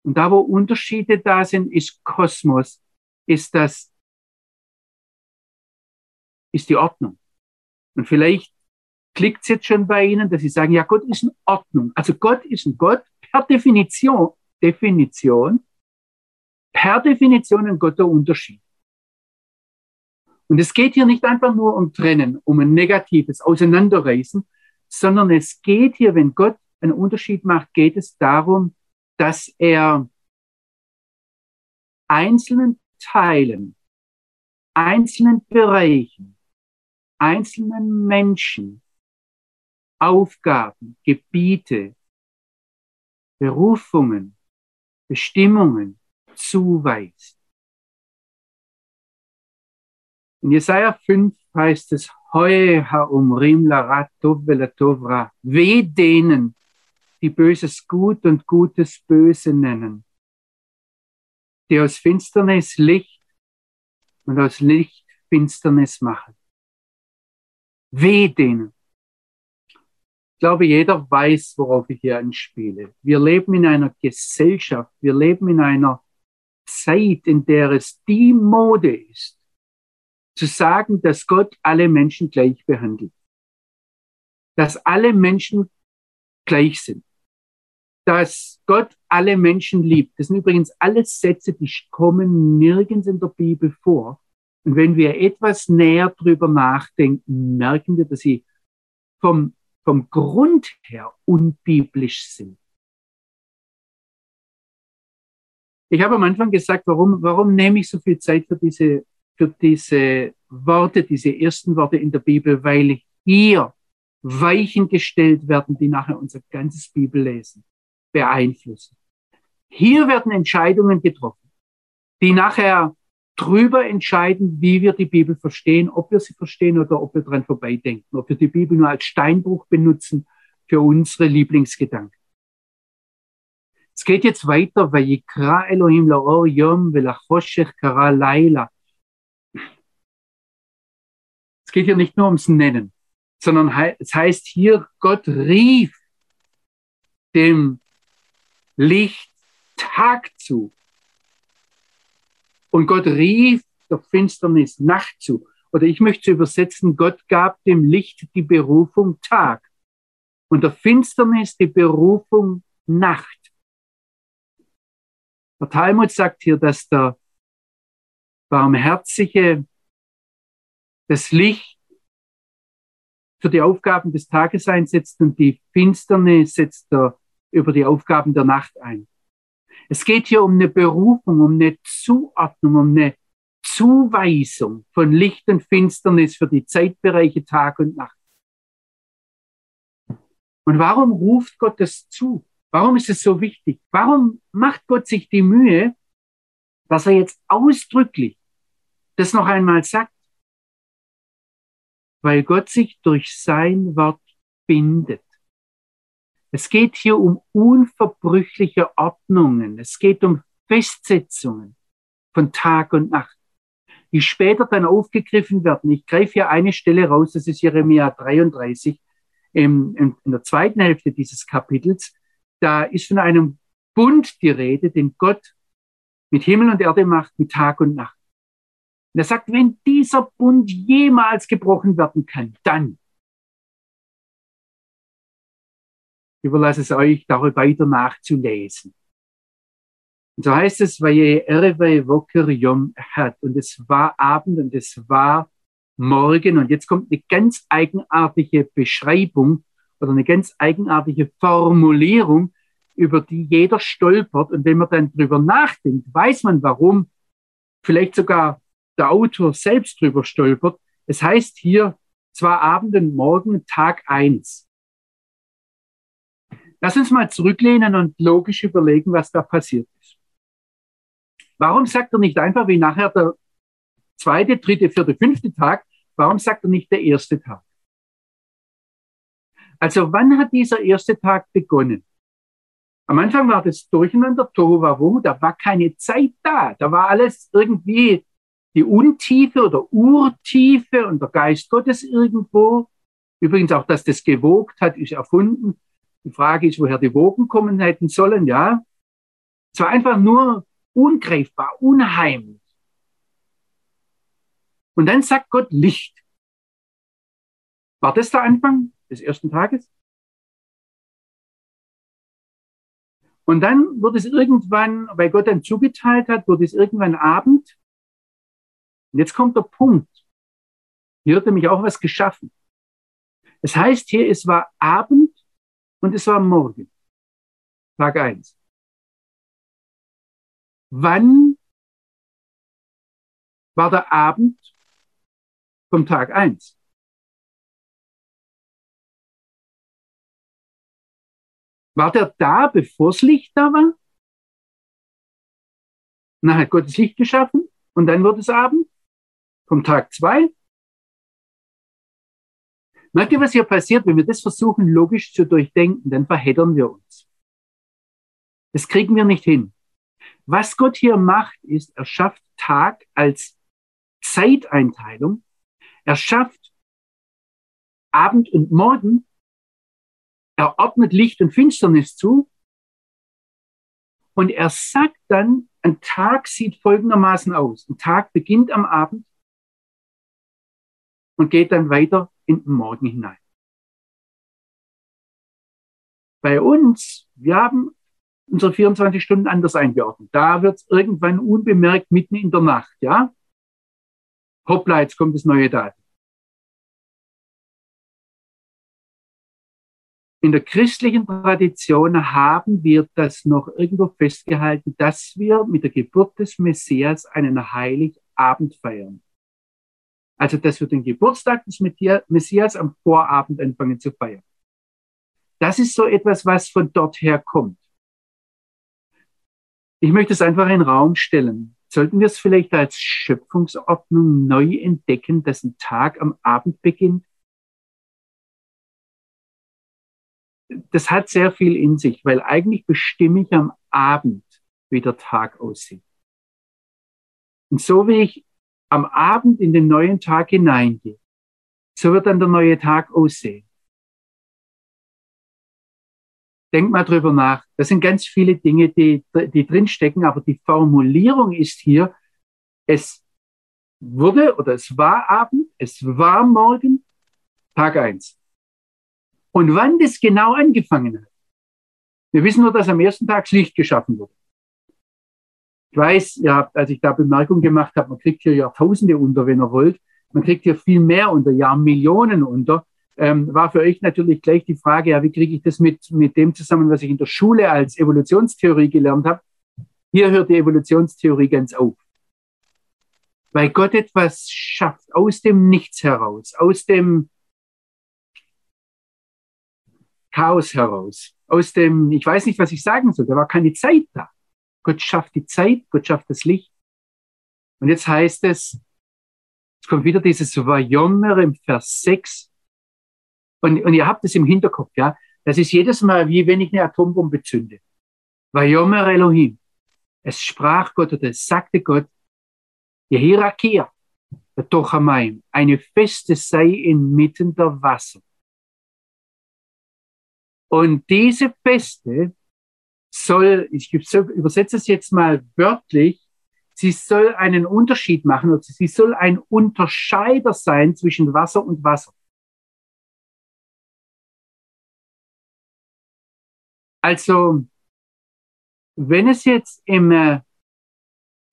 Und da, wo Unterschiede da sind, ist Kosmos, ist das, ist die Ordnung. Und vielleicht klickt es jetzt schon bei Ihnen, dass Sie sagen, ja, Gott ist in Ordnung. Also Gott ist ein Gott per Definition, Definition, per Definition ein Gott der Unterschied. Und es geht hier nicht einfach nur um Trennen, um ein negatives Auseinanderreißen, sondern es geht hier, wenn Gott einen Unterschied macht, geht es darum, dass er einzelnen Teilen, einzelnen Bereichen, einzelnen Menschen Aufgaben, Gebiete, Berufungen, Bestimmungen zuweist. In Jesaja 5 heißt es, weh denen, die Böses gut und Gutes böse nennen, die aus Finsternis Licht und aus Licht Finsternis machen. Weh denen. Ich glaube, jeder weiß, worauf ich hier anspiele. Wir leben in einer Gesellschaft, wir leben in einer Zeit, in der es die Mode ist, zu sagen, dass Gott alle Menschen gleich behandelt. Dass alle Menschen gleich sind. Dass Gott alle Menschen liebt. Das sind übrigens alles Sätze, die kommen nirgends in der Bibel vor. Und wenn wir etwas näher drüber nachdenken, merken wir, dass sie vom vom Grund her unbiblisch sind. Ich habe am Anfang gesagt, warum, warum nehme ich so viel Zeit für diese, für diese Worte, diese ersten Worte in der Bibel, weil hier Weichen gestellt werden, die nachher unser ganzes Bibellesen beeinflussen. Hier werden Entscheidungen getroffen, die nachher drüber entscheiden, wie wir die Bibel verstehen, ob wir sie verstehen oder ob wir dran vorbeidenken, ob wir die Bibel nur als Steinbruch benutzen für unsere Lieblingsgedanken. Es geht jetzt weiter, Vayikra Elohim laor yom velachoshech kara laila. Es geht hier nicht nur ums Nennen, sondern es heißt hier, Gott rief dem Licht Tag zu und Gott rief der Finsternis Nacht zu. Oder ich möchte übersetzen, Gott gab dem Licht die Berufung Tag und der Finsternis die Berufung Nacht. Der Talmud sagt hier, dass der Barmherzige das Licht für die Aufgaben des Tages einsetzt und die Finsternis setzt er über die Aufgaben der Nacht ein. Es geht hier um eine Berufung, um eine Zuordnung, um eine Zuweisung von Licht und Finsternis für die Zeitbereiche Tag und Nacht. Und warum ruft Gott das zu? Warum ist es so wichtig? Warum macht Gott sich die Mühe, dass er jetzt ausdrücklich das noch einmal sagt? Weil Gott sich durch sein Wort bindet. Es geht hier um unverbrüchliche Ordnungen. Es geht um Festsetzungen von Tag und Nacht, die später dann aufgegriffen werden. Ich greife hier eine Stelle raus, das ist Jeremia 33 in, der zweiten Hälfte dieses Kapitels. Da ist von einem Bund die Rede, den Gott mit Himmel und Erde macht, mit Tag und Nacht. Und er sagt, wenn dieser Bund jemals gebrochen werden kann, dann überlasse es euch, darüber weiter nachzulesen. Und so heißt es. Und es war Abend und es war Morgen. Und jetzt kommt eine ganz eigenartige Beschreibung oder eine ganz eigenartige Formulierung, über die jeder stolpert. Und wenn man dann drüber nachdenkt, weiß man, warum vielleicht sogar der Autor selbst drüber stolpert. Es heißt hier, zwar Abend und Morgen, Tag eins. Lass uns mal zurücklehnen und logisch überlegen, was da passiert ist. Warum sagt er nicht einfach wie nachher der zweite, dritte, vierte, fünfte Tag? Warum sagt er nicht der erste Tag? Also wann hat dieser erste Tag begonnen? Am Anfang war das Durcheinander, Tohu Warum, da war keine Zeit da. Da war alles irgendwie die Untiefe oder Urtiefe und der Geist Gottes irgendwo. Übrigens auch, dass das gewogt hat, ist erfunden. Die Frage ist, woher die Wogen kommen hätten sollen, ja. Es war einfach nur ungreifbar, unheimlich. Und dann sagt Gott Licht. War das der Anfang des ersten Tages? Und dann wird es irgendwann, weil Gott dann zugeteilt hat, wird es irgendwann Abend. Und jetzt kommt der Punkt. Hier wird nämlich auch was geschaffen. Das heißt hier, es war Abend und es war Morgen. Tag eins. Wann war der Abend vom Tag eins? War der da, bevor das Licht da war? Dann hat Gott das Licht geschaffen und dann wird es Abend vom Tag zwei. Merkt ihr, was hier passiert? Wenn wir das versuchen, logisch zu durchdenken, dann verheddern wir uns. Das kriegen wir nicht hin. Was Gott hier macht, ist, er schafft Tag als Zeiteinteilung. Er schafft Abend und Morgen er ordnet Licht und Finsternis zu. Und er sagt dann, ein Tag sieht folgendermaßen aus. Ein Tag beginnt am Abend und geht dann weiter in den Morgen hinein. Bei uns, wir haben unsere 24 Stunden anders eingeordnet. Da wird es irgendwann unbemerkt mitten in der Nacht, ja? Hoppla, jetzt kommt das neue Datum. in der christlichen Tradition haben wir das noch irgendwo festgehalten, dass wir mit der Geburt des Messias einen Heiligabend feiern. Also, dass wir den Geburtstag des Messias am Vorabend anfangen zu feiern. Das ist so etwas, was von dort her kommt. Ich möchte es einfach in den Raum stellen. Sollten wir es vielleicht als Schöpfungsordnung neu entdecken, dass ein Tag am Abend beginnt das hat sehr viel in sich, weil eigentlich bestimme ich am Abend, wie der Tag aussieht. Und so wie ich am Abend in den neuen Tag hineingehe, so wird dann der neue Tag aussehen. Denk mal drüber nach. Das sind ganz viele Dinge, die, die drinstecken, aber die Formulierung ist hier, es wurde oder es war Abend, es war Morgen, Tag eins. Und wann das genau angefangen hat. Wir wissen nur, dass am ersten Tag Licht geschaffen wurde. Ich weiß, ihr habt, als ich da Bemerkung gemacht habe, man kriegt hier Jahrtausende unter, wenn ihr wollt. Man kriegt hier viel mehr unter, ja, Millionen unter. Ähm, war für euch natürlich gleich die Frage, ja, wie kriege ich das mit, mit dem zusammen, was ich in der Schule als Evolutionstheorie gelernt habe? Hier hört die Evolutionstheorie ganz auf. Weil Gott etwas schafft aus dem Nichts heraus, aus dem Chaos heraus. Aus dem, ich weiß nicht, was ich sagen soll, da war keine Zeit da. Gott schafft die Zeit, Gott schafft das Licht. Und jetzt heißt es, es kommt wieder dieses Vayomer im Vers 6. Und, und ihr habt es im Hinterkopf, ja. Das ist jedes Mal wie wenn ich eine Atombombe zünde. Vayomer Elohim. Es sprach Gott oder es sagte Gott, Jehirakia, Tochamayim, eine Feste sei inmitten der Wasser. Und diese Feste soll, ich übersetze es jetzt mal wörtlich, sie soll einen Unterschied machen, oder sie soll ein Unterscheider sein zwischen Wasser und Wasser. Also, wenn es jetzt im äh,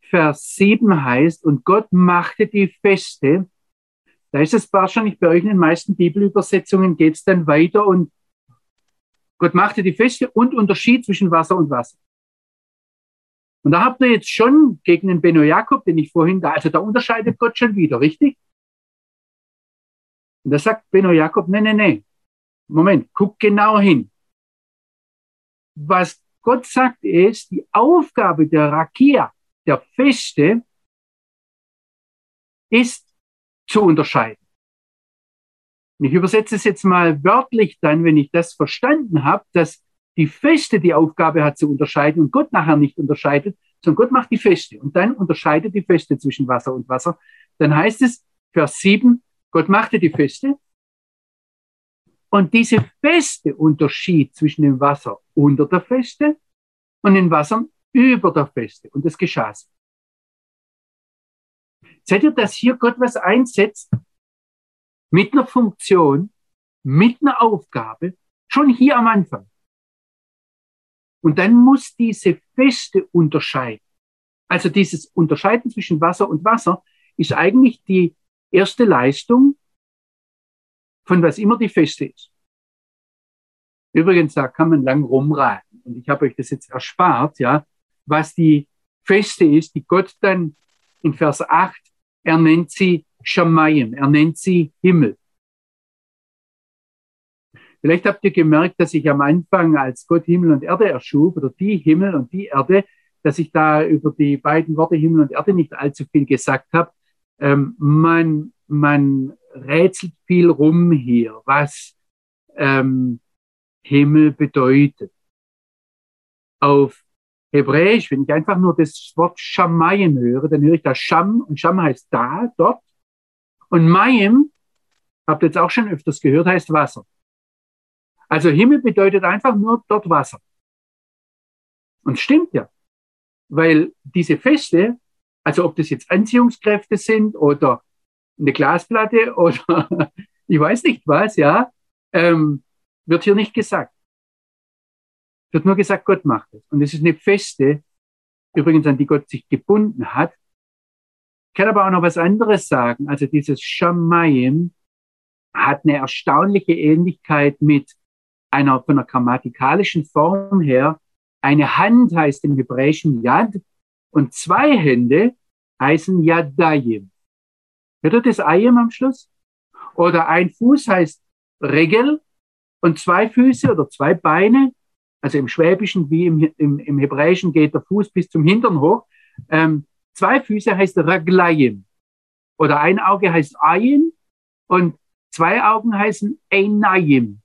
Vers 7 heißt, und Gott machte die Feste, da ist es wahrscheinlich bei euch in den meisten Bibelübersetzungen geht es dann weiter und Gott machte die Feste und unterschied zwischen Wasser und Wasser. Und da habt ihr jetzt schon gegen den Benno Jakob, den ich vorhin da, also da unterscheidet Gott schon wieder, richtig? Und da sagt Benno Jakob, nee, nee, nee. Moment, guck genau hin. Was Gott sagt ist, die Aufgabe der Rakia, der Feste ist zu unterscheiden. Und ich übersetze es jetzt mal wörtlich dann, wenn ich das verstanden habe, dass die Feste die Aufgabe hat zu unterscheiden und Gott nachher nicht unterscheidet, sondern Gott macht die Feste und dann unterscheidet die Feste zwischen Wasser und Wasser. Dann heißt es, Vers 7, Gott machte die Feste und diese feste Unterschied zwischen dem Wasser unter der Feste und den Wassern über der Feste. Und das geschah. Seht ihr, dass hier Gott was einsetzt mit einer Funktion, mit einer Aufgabe, schon hier am Anfang. Und dann muss diese Feste unterscheiden. Also dieses Unterscheiden zwischen Wasser und Wasser ist eigentlich die erste Leistung von was immer die Feste ist. Übrigens, da kann man lang rumraten. Und ich habe euch das jetzt erspart, ja, was die Feste ist, die Gott dann in Vers 8, er nennt sie Shamayim, er nennt sie Himmel. Vielleicht habt ihr gemerkt, dass ich am Anfang, als Gott Himmel und Erde erschuf, oder die Himmel und die Erde, dass ich da über die beiden Worte Himmel und Erde nicht allzu viel gesagt habe. Ähm, man, man rätselt viel rum hier, was ähm, Himmel bedeutet. Auf Hebräisch, wenn ich einfach nur das Wort Shamayim höre, dann höre ich da Sham und Sham heißt da, dort. Und Mayim, habt ihr jetzt auch schon öfters gehört, heißt Wasser. Also Himmel bedeutet einfach nur dort Wasser. Und stimmt ja. Weil diese Feste, also ob das jetzt Anziehungskräfte sind oder eine Glasplatte oder ich weiß nicht was, ja, ähm, wird hier nicht gesagt. Wird nur gesagt, Gott macht es. Und es ist eine Feste, übrigens an die Gott sich gebunden hat. Ich kann aber auch noch was anderes sagen. Also dieses Shamayim hat eine erstaunliche Ähnlichkeit mit einer, von einer grammatikalischen Form her. Eine Hand heißt im Hebräischen Yad und zwei Hände heißen Yadayim. Hört ihr das Ayim am Schluss? Oder ein Fuß heißt Regel und zwei Füße oder zwei Beine, also im Schwäbischen wie im, im, im Hebräischen geht der Fuß bis zum Hintern hoch. Ähm, zwei Füße heißt Raglayim. Oder ein Auge heißt Ayin und zwei Augen heißen Einayim.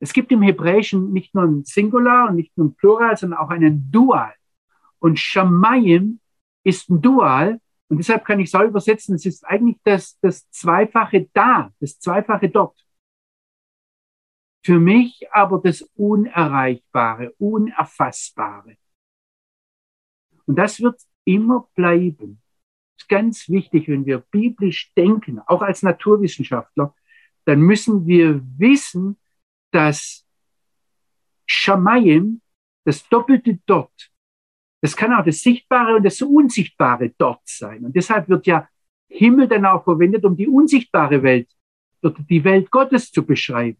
Es gibt im Hebräischen nicht nur ein Singular und nicht nur ein Plural, sondern auch einen Dual. Und Shamayim ist ein Dual und deshalb kann ich so übersetzen, es ist eigentlich das, das Zweifache da, das Zweifache dort. Für mich aber das Unerreichbare, Unerfassbare. Und das wird immer bleiben. Das ist ganz wichtig, wenn wir biblisch denken, auch als Naturwissenschaftler, dann müssen wir wissen, dass Shamayim, das doppelte dort, das kann auch das Sichtbare und das Unsichtbare dort sein. Und deshalb wird ja Himmel dann auch verwendet, um die unsichtbare Welt die Welt Gottes zu beschreiben.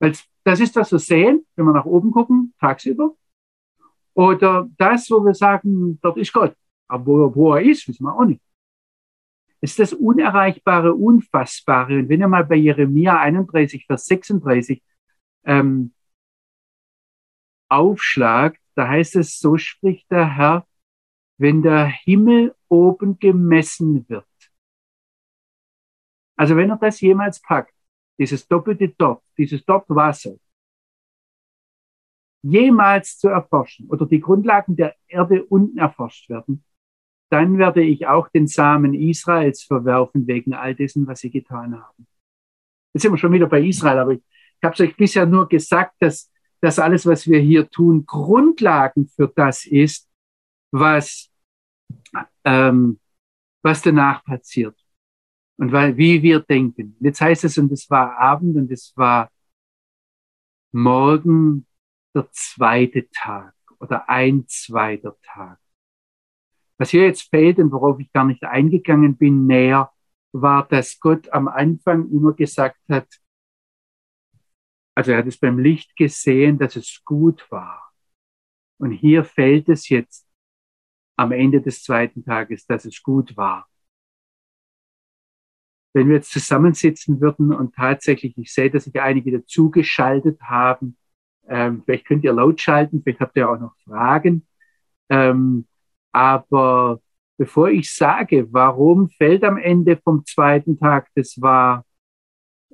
Weil das ist, was wir sehen, wenn wir nach oben gucken, tagsüber. Oder das, wo wir sagen, dort ist Gott. Aber wo, wo er ist, wissen wir auch nicht. Es ist das Unerreichbare, Unfassbare. Und wenn ihr mal bei Jeremia 31, Vers 36 ähm, aufschlagt, da heißt es, so spricht der Herr, wenn der Himmel oben gemessen wird. Also wenn er das jemals packt, dieses doppelte Dort, dieses Dort Wasser, jemals zu erforschen oder die Grundlagen der Erde unten erforscht werden, dann werde ich auch den Samen Israels verwerfen wegen all dessen, was sie getan haben. Jetzt sind wir schon wieder bei Israel, aber ich, ich habe es euch bisher nur gesagt, dass, dass alles, was wir hier tun, Grundlagen für das ist, was, ähm, was danach passiert und weil, wie wir denken. Jetzt heißt es, und es war Abend und es war morgen der zweite Tag oder ein zweiter Tag. Was hier jetzt fehlt und worauf ich gar nicht eingegangen bin näher, war, dass Gott am Anfang immer gesagt hat, also er hat es beim Licht gesehen, dass es gut war. Und hier fällt es jetzt am Ende des zweiten Tages, dass es gut war wenn wir jetzt zusammensitzen würden und tatsächlich, ich sehe, dass sich einige dazugeschaltet haben, ähm, vielleicht könnt ihr laut schalten, vielleicht habt ihr auch noch Fragen. Ähm, Aber bevor ich sage, warum fällt am Ende vom zweiten Tag, das war,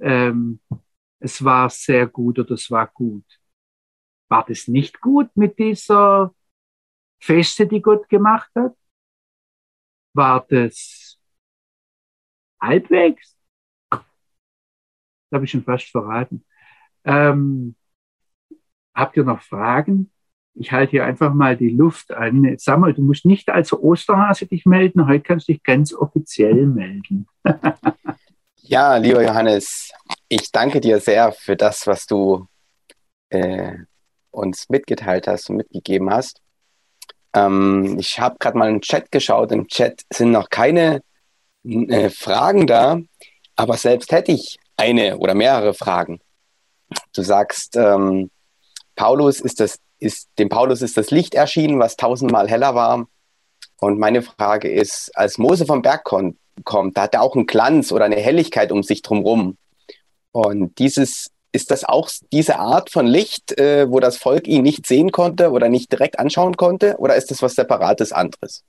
ähm, es war sehr gut oder es war gut. War das nicht gut mit dieser Feste, die Gott gemacht hat? War das halbwegs? Das habe ich schon fast verraten. Ähm, habt ihr noch Fragen? Ich halte hier einfach mal die Luft an. Sag mal, du musst nicht als Osterhase dich melden. Heute kannst du dich ganz offiziell melden. ja, lieber Johannes, ich danke dir sehr für das, was du äh, uns mitgeteilt hast und mitgegeben hast. Ähm, ich habe gerade mal den Chat geschaut. Im Chat sind noch keine äh, Fragen da, aber selbst hätte ich eine oder mehrere Fragen. Du sagst, ähm, Paulus ist das, ist, dem Paulus ist das Licht erschienen, was tausendmal heller war. Und meine Frage ist, als Mose vom Berg kommt, da hat er auch einen Glanz oder eine Helligkeit um sich drumherum. Und dieses, ist das auch diese Art von Licht, äh, wo das Volk ihn nicht sehen konnte oder nicht direkt anschauen konnte? Oder ist das was Separates anderes?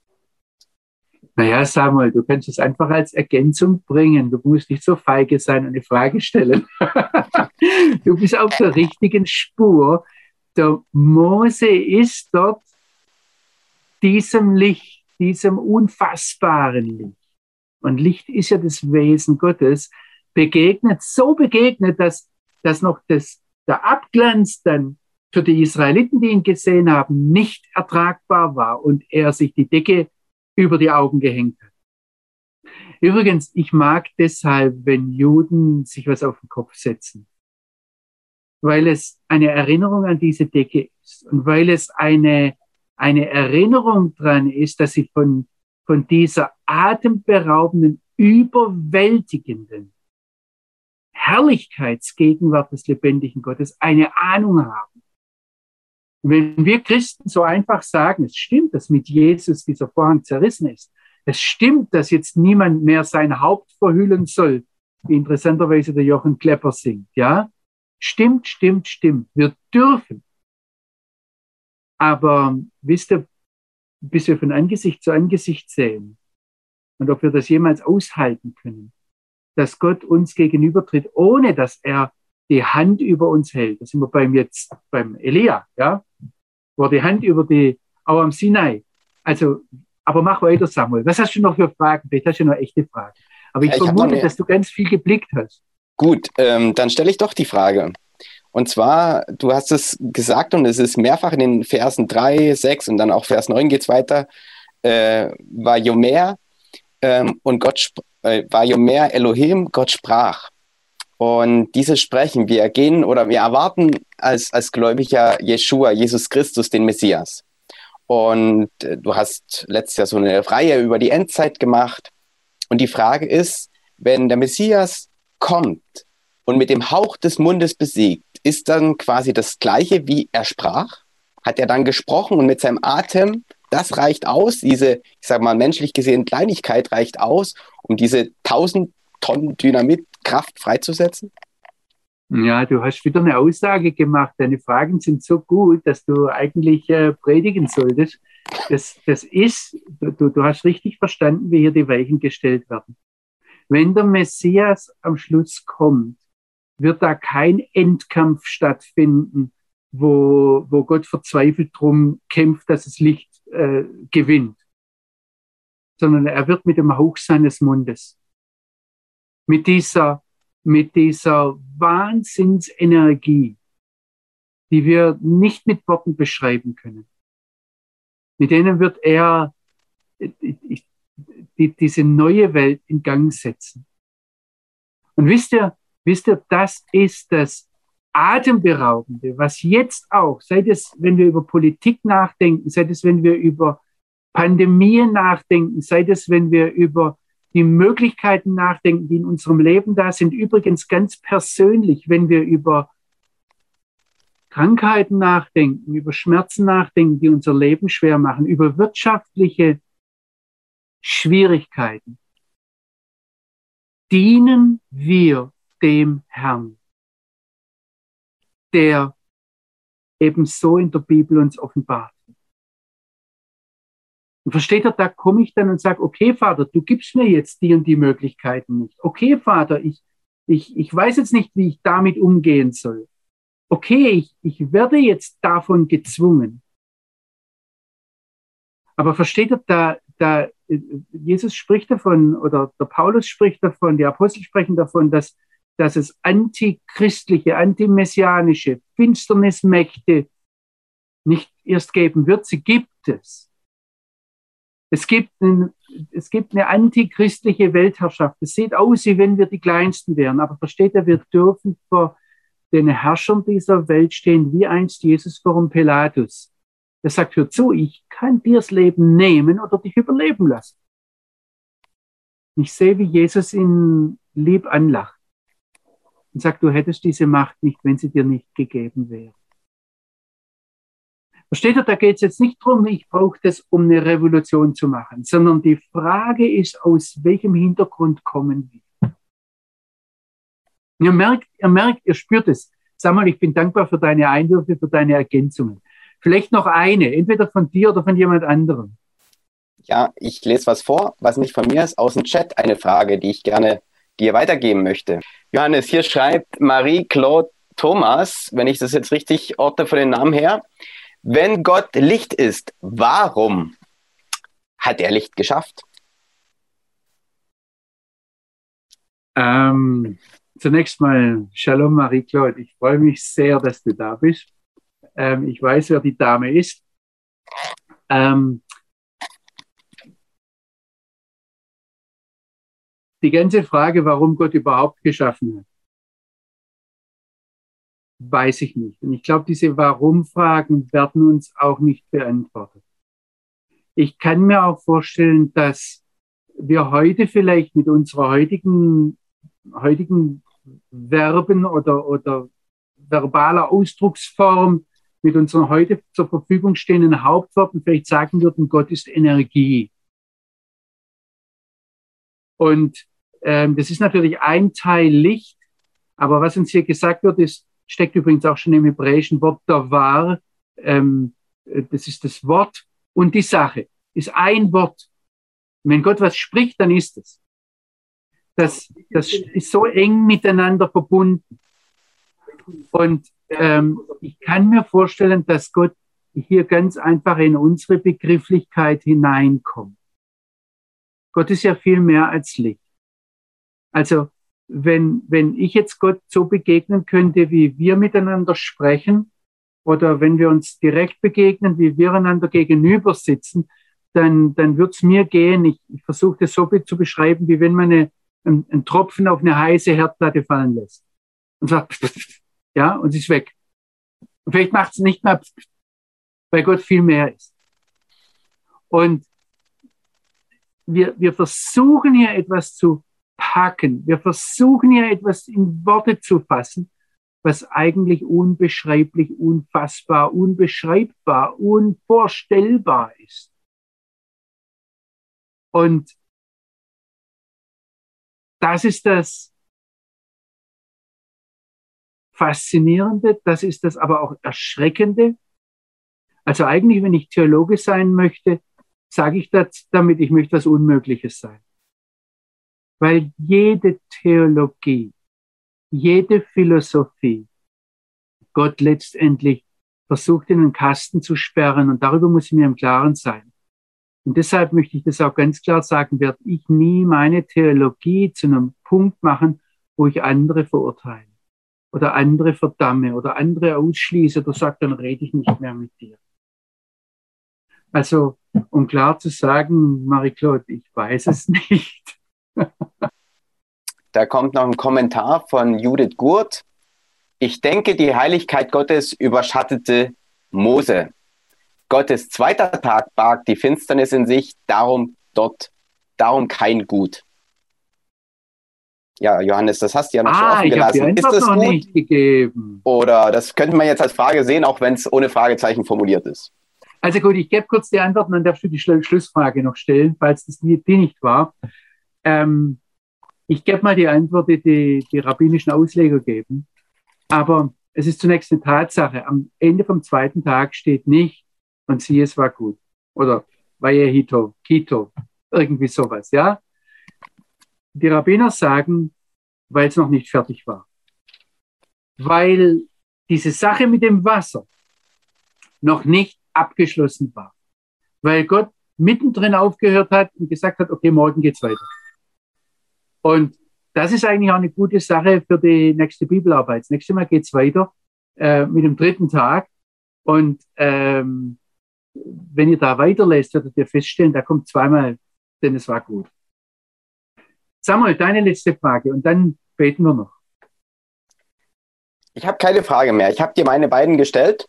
Naja, Samuel, du kannst es einfach als Ergänzung bringen. Du musst nicht so feige sein und eine Frage stellen. du bist auf der richtigen Spur. Der Mose ist dort diesem Licht, diesem unfassbaren Licht. Und Licht ist ja das Wesen Gottes, begegnet, so begegnet, dass, dass noch das, der Abglanz dann für die Israeliten, die ihn gesehen haben, nicht ertragbar war und er sich die Decke über die Augen gehängt hat. Übrigens, ich mag deshalb, wenn Juden sich was auf den Kopf setzen, weil es eine Erinnerung an diese Decke ist und weil es eine, eine Erinnerung dran ist, dass sie von, von dieser atemberaubenden, überwältigenden Herrlichkeitsgegenwart des lebendigen Gottes eine Ahnung haben. Und wenn wir Christen so einfach sagen, es stimmt, dass mit Jesus dieser Vorhang zerrissen ist, es stimmt, dass jetzt niemand mehr sein Haupt verhüllen soll, wie interessanterweise der Jochen Klepper singt, ja? Stimmt, stimmt, stimmt. Wir dürfen. Aber wisst ihr, bis wir von Angesicht zu Angesicht sehen und ob wir das jemals aushalten können, dass Gott uns gegenübertritt, ohne dass er die Hand über uns hält. Das sind wir beim jetzt beim Elia, ja, wo die Hand über die auch am Sinai. Also, aber mach weiter, Samuel. Was hast du noch für Fragen? Vielleicht hast du noch echte Fragen. Aber ich, ja, ich vermute, dass du ganz viel geblickt hast. Gut, ähm, dann stelle ich doch die Frage. Und zwar, du hast es gesagt und es ist mehrfach in den Versen 3, 6 und dann auch Vers 9 geht es weiter, äh, war Jomer ähm, und Gott äh, war Jomer Elohim, Gott sprach. Und dieses Sprechen, wir gehen oder wir erwarten als, als Gläubiger Jeshua, Jesus Christus, den Messias. Und äh, du hast letztes Jahr so eine Reihe über die Endzeit gemacht. Und die Frage ist, wenn der Messias kommt und mit dem Hauch des Mundes besiegt, ist dann quasi das Gleiche, wie er sprach? Hat er dann gesprochen und mit seinem Atem, das reicht aus, diese, ich sage mal, menschlich gesehen Kleinigkeit reicht aus, um diese 1000 Tonnen Dynamit Kraft freizusetzen? Ja, du hast wieder eine Aussage gemacht. Deine Fragen sind so gut, dass du eigentlich äh, predigen solltest. Das, das ist, du, du hast richtig verstanden, wie hier die Weichen gestellt werden. Wenn der Messias am Schluss kommt, wird da kein Endkampf stattfinden, wo, wo Gott verzweifelt drum kämpft, dass das Licht äh, gewinnt, sondern er wird mit dem Hauch seines Mundes mit dieser, mit dieser Wahnsinnsenergie, die wir nicht mit Worten beschreiben können. Mit denen wird er die, diese neue Welt in Gang setzen. Und wisst ihr, wisst ihr, das ist das Atemberaubende, was jetzt auch, sei es, wenn wir über Politik nachdenken, sei es, wenn wir über Pandemien nachdenken, sei es, wenn wir über die Möglichkeiten nachdenken, die in unserem Leben da sind. Übrigens ganz persönlich, wenn wir über Krankheiten nachdenken, über Schmerzen nachdenken, die unser Leben schwer machen, über wirtschaftliche Schwierigkeiten, dienen wir dem Herrn, der ebenso in der Bibel uns offenbart. Und versteht ihr, da komme ich dann und sage, okay, Vater, du gibst mir jetzt die und die Möglichkeiten nicht. Okay, Vater, ich, ich, ich weiß jetzt nicht, wie ich damit umgehen soll. Okay, ich, ich werde jetzt davon gezwungen. Aber versteht ihr, da, da, Jesus spricht davon, oder der Paulus spricht davon, die Apostel sprechen davon, dass, dass es antichristliche, antimessianische Finsternismächte nicht erst geben wird, sie gibt es. Es gibt, ein, es gibt eine antichristliche Weltherrschaft. Es sieht aus, wie wenn wir die Kleinsten wären. Aber versteht ihr, wir dürfen vor den Herrschern dieser Welt stehen, wie einst Jesus vor dem Pilatus. Er sagt, hör zu, ich kann dir das Leben nehmen oder dich überleben lassen. Ich sehe, wie Jesus ihn lieb anlacht und sagt, du hättest diese Macht nicht, wenn sie dir nicht gegeben wäre. Versteht ihr, da geht es jetzt nicht darum, ich brauche das, um eine Revolution zu machen, sondern die Frage ist, aus welchem Hintergrund kommen wir? Ihr merkt, ihr merkt, ihr spürt es. Sag mal, ich bin dankbar für deine Einwürfe, für deine Ergänzungen. Vielleicht noch eine, entweder von dir oder von jemand anderem. Ja, ich lese was vor, was nicht von mir ist, aus dem Chat eine Frage, die ich gerne dir weitergeben möchte. Johannes, hier schreibt Marie-Claude Thomas, wenn ich das jetzt richtig ordne von den Namen her, wenn Gott Licht ist, warum hat er Licht geschafft? Ähm, zunächst mal Shalom Marie-Claude. Ich freue mich sehr, dass du da bist. Ähm, ich weiß, wer die Dame ist. Ähm, die ganze Frage, warum Gott überhaupt geschaffen hat, weiß ich nicht. Und ich glaube, diese Warum-Fragen werden uns auch nicht beantwortet. Ich kann mir auch vorstellen, dass wir heute vielleicht mit unserer heutigen, heutigen Verben oder, oder verbaler Ausdrucksform, mit unseren heute zur Verfügung stehenden Hauptworten vielleicht sagen würden, Gott ist Energie. Und ähm, das ist natürlich ein Teil Licht, aber was uns hier gesagt wird, ist, steckt übrigens auch schon im hebräischen Wort der war. Ähm, das ist das Wort und die Sache. Ist ein Wort. Wenn Gott was spricht, dann ist es. Das, das ist so eng miteinander verbunden. Und ähm, ich kann mir vorstellen, dass Gott hier ganz einfach in unsere Begrifflichkeit hineinkommt. Gott ist ja viel mehr als Licht. Also wenn, wenn ich jetzt Gott so begegnen könnte, wie wir miteinander sprechen, oder wenn wir uns direkt begegnen, wie wir einander gegenüber sitzen, dann, dann wird es mir gehen. Ich, ich versuche das so zu beschreiben, wie wenn man eine, einen, einen Tropfen auf eine heiße Herdplatte fallen lässt. Und sagt, ja, und sie ist weg. Und vielleicht macht es nicht mehr, weil Gott viel mehr ist. Und wir, wir versuchen hier etwas zu packen. Wir versuchen hier etwas in Worte zu fassen, was eigentlich unbeschreiblich, unfassbar, unbeschreibbar, unvorstellbar ist. Und das ist das Faszinierende, das ist das aber auch Erschreckende. Also eigentlich, wenn ich Theologe sein möchte, sage ich das damit, ich möchte was Unmögliches sein weil jede Theologie, jede Philosophie Gott letztendlich versucht in einen Kasten zu sperren und darüber muss ich mir im Klaren sein. Und deshalb möchte ich das auch ganz klar sagen, werde ich nie meine Theologie zu einem Punkt machen, wo ich andere verurteile oder andere verdamme oder andere ausschließe oder sage, dann rede ich nicht mehr mit dir. Also, um klar zu sagen, Marie-Claude, ich weiß es nicht. Da kommt noch ein Kommentar von Judith Gurt. Ich denke, die Heiligkeit Gottes überschattete Mose. Gottes zweiter Tag barg die Finsternis in sich, darum dort, darum kein Gut. Ja, Johannes, das hast du ja noch ah, schon offen gelassen. Ist das noch gut? Nicht gegeben. Oder das könnte man jetzt als Frage sehen, auch wenn es ohne Fragezeichen formuliert ist. Also gut, ich gebe kurz die Antworten, dann darfst du die Schlussfrage noch stellen, falls das die, die nicht war. Ähm, ich gebe mal die Antwort, die, die rabbinischen Ausleger geben. Aber es ist zunächst eine Tatsache. Am Ende vom zweiten Tag steht nicht, und siehe, es war gut. Oder Vayehito, Kito, irgendwie sowas, ja. Die Rabbiner sagen, weil es noch nicht fertig war. Weil diese Sache mit dem Wasser noch nicht abgeschlossen war. Weil Gott mittendrin aufgehört hat und gesagt hat, okay, morgen geht's weiter. Und das ist eigentlich auch eine gute Sache für die nächste Bibelarbeit. Das nächste Mal geht's weiter äh, mit dem dritten Tag. Und ähm, wenn ihr da weiterlässt, werdet ihr feststellen, da kommt zweimal, denn es war gut. Samuel, deine letzte Frage und dann beten wir noch. Ich habe keine Frage mehr. Ich habe dir meine beiden gestellt.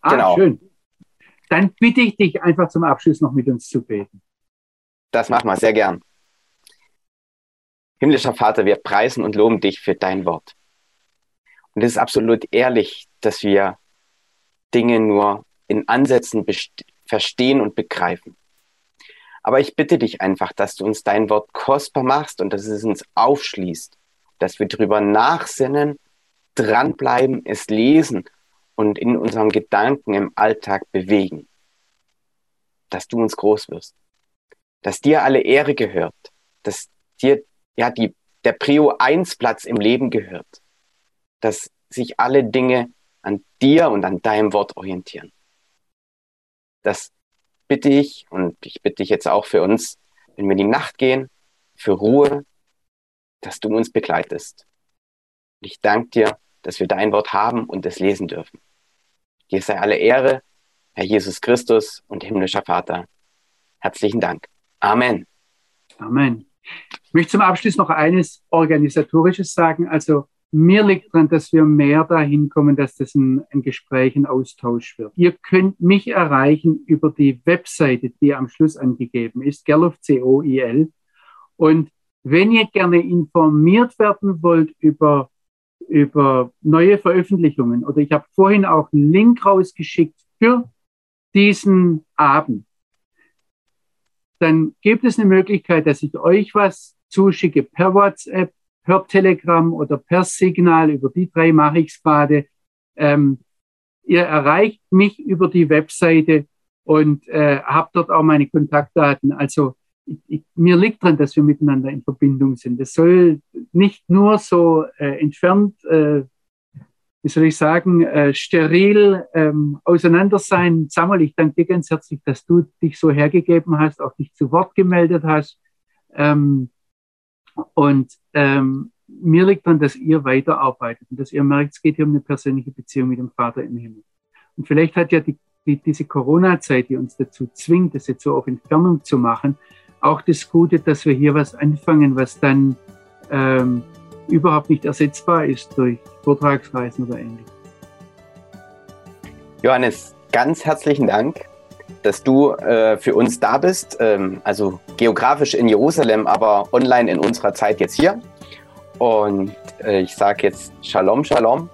Ah, genau. schön. Dann bitte ich dich einfach zum Abschluss noch mit uns zu beten. Das machen wir sehr gern. Himmlischer Vater, wir preisen und loben dich für dein Wort. Und es ist absolut ehrlich, dass wir Dinge nur in Ansätzen verstehen und begreifen. Aber ich bitte dich einfach, dass du uns dein Wort kostbar machst und dass es uns aufschließt, dass wir drüber nachsinnen, dranbleiben, es lesen und in unseren Gedanken im Alltag bewegen. Dass du uns groß wirst, dass dir alle Ehre gehört, dass dir ja die, der Prio 1 Platz im Leben gehört, dass sich alle Dinge an dir und an deinem Wort orientieren. Das bitte ich und ich bitte dich jetzt auch für uns, wenn wir in die Nacht gehen, für Ruhe, dass du uns begleitest. Und ich danke dir, dass wir dein Wort haben und es lesen dürfen. Dir sei alle Ehre, Herr Jesus Christus und himmlischer Vater. Herzlichen Dank. Amen. Amen. Ich möchte zum Abschluss noch eines Organisatorisches sagen. Also mir liegt daran, dass wir mehr dahin kommen, dass das ein, ein Gespräch, ein Austausch wird. Ihr könnt mich erreichen über die Webseite, die am Schluss angegeben ist, Gerloff. Und wenn ihr gerne informiert werden wollt über, über neue Veröffentlichungen, oder ich habe vorhin auch einen Link rausgeschickt für diesen Abend, dann gibt es eine Möglichkeit, dass ich euch was zuschicke per WhatsApp, per Telegram oder per Signal. Über die drei mache ich es gerade. Ähm, ihr erreicht mich über die Webseite und äh, habt dort auch meine Kontaktdaten. Also ich, ich, mir liegt dran, dass wir miteinander in Verbindung sind. Es soll nicht nur so äh, entfernt äh, wie soll ich sagen, äh, steril ähm, auseinander sein. Samuel, ich danke dir ganz herzlich, dass du dich so hergegeben hast, auch dich zu Wort gemeldet hast. Ähm, und ähm, mir liegt daran, dass ihr weiterarbeitet und dass ihr merkt, es geht hier um eine persönliche Beziehung mit dem Vater im Himmel. Und vielleicht hat ja die, die, diese Corona-Zeit, die uns dazu zwingt, das jetzt so auf Entfernung zu machen, auch das Gute, dass wir hier was anfangen, was dann ähm, überhaupt nicht ersetzbar ist durch Vortragsreisen oder ähnliches. Johannes, ganz herzlichen Dank, dass du äh, für uns da bist. Ähm, also geografisch in Jerusalem, aber online in unserer Zeit jetzt hier. Und äh, ich sage jetzt Shalom, Shalom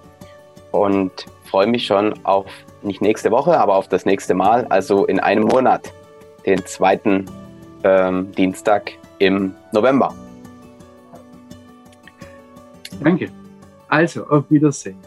und freue mich schon auf nicht nächste Woche, aber auf das nächste Mal, also in einem Monat, den zweiten ähm, Dienstag im November. Danke. Also, auf Wiedersehen.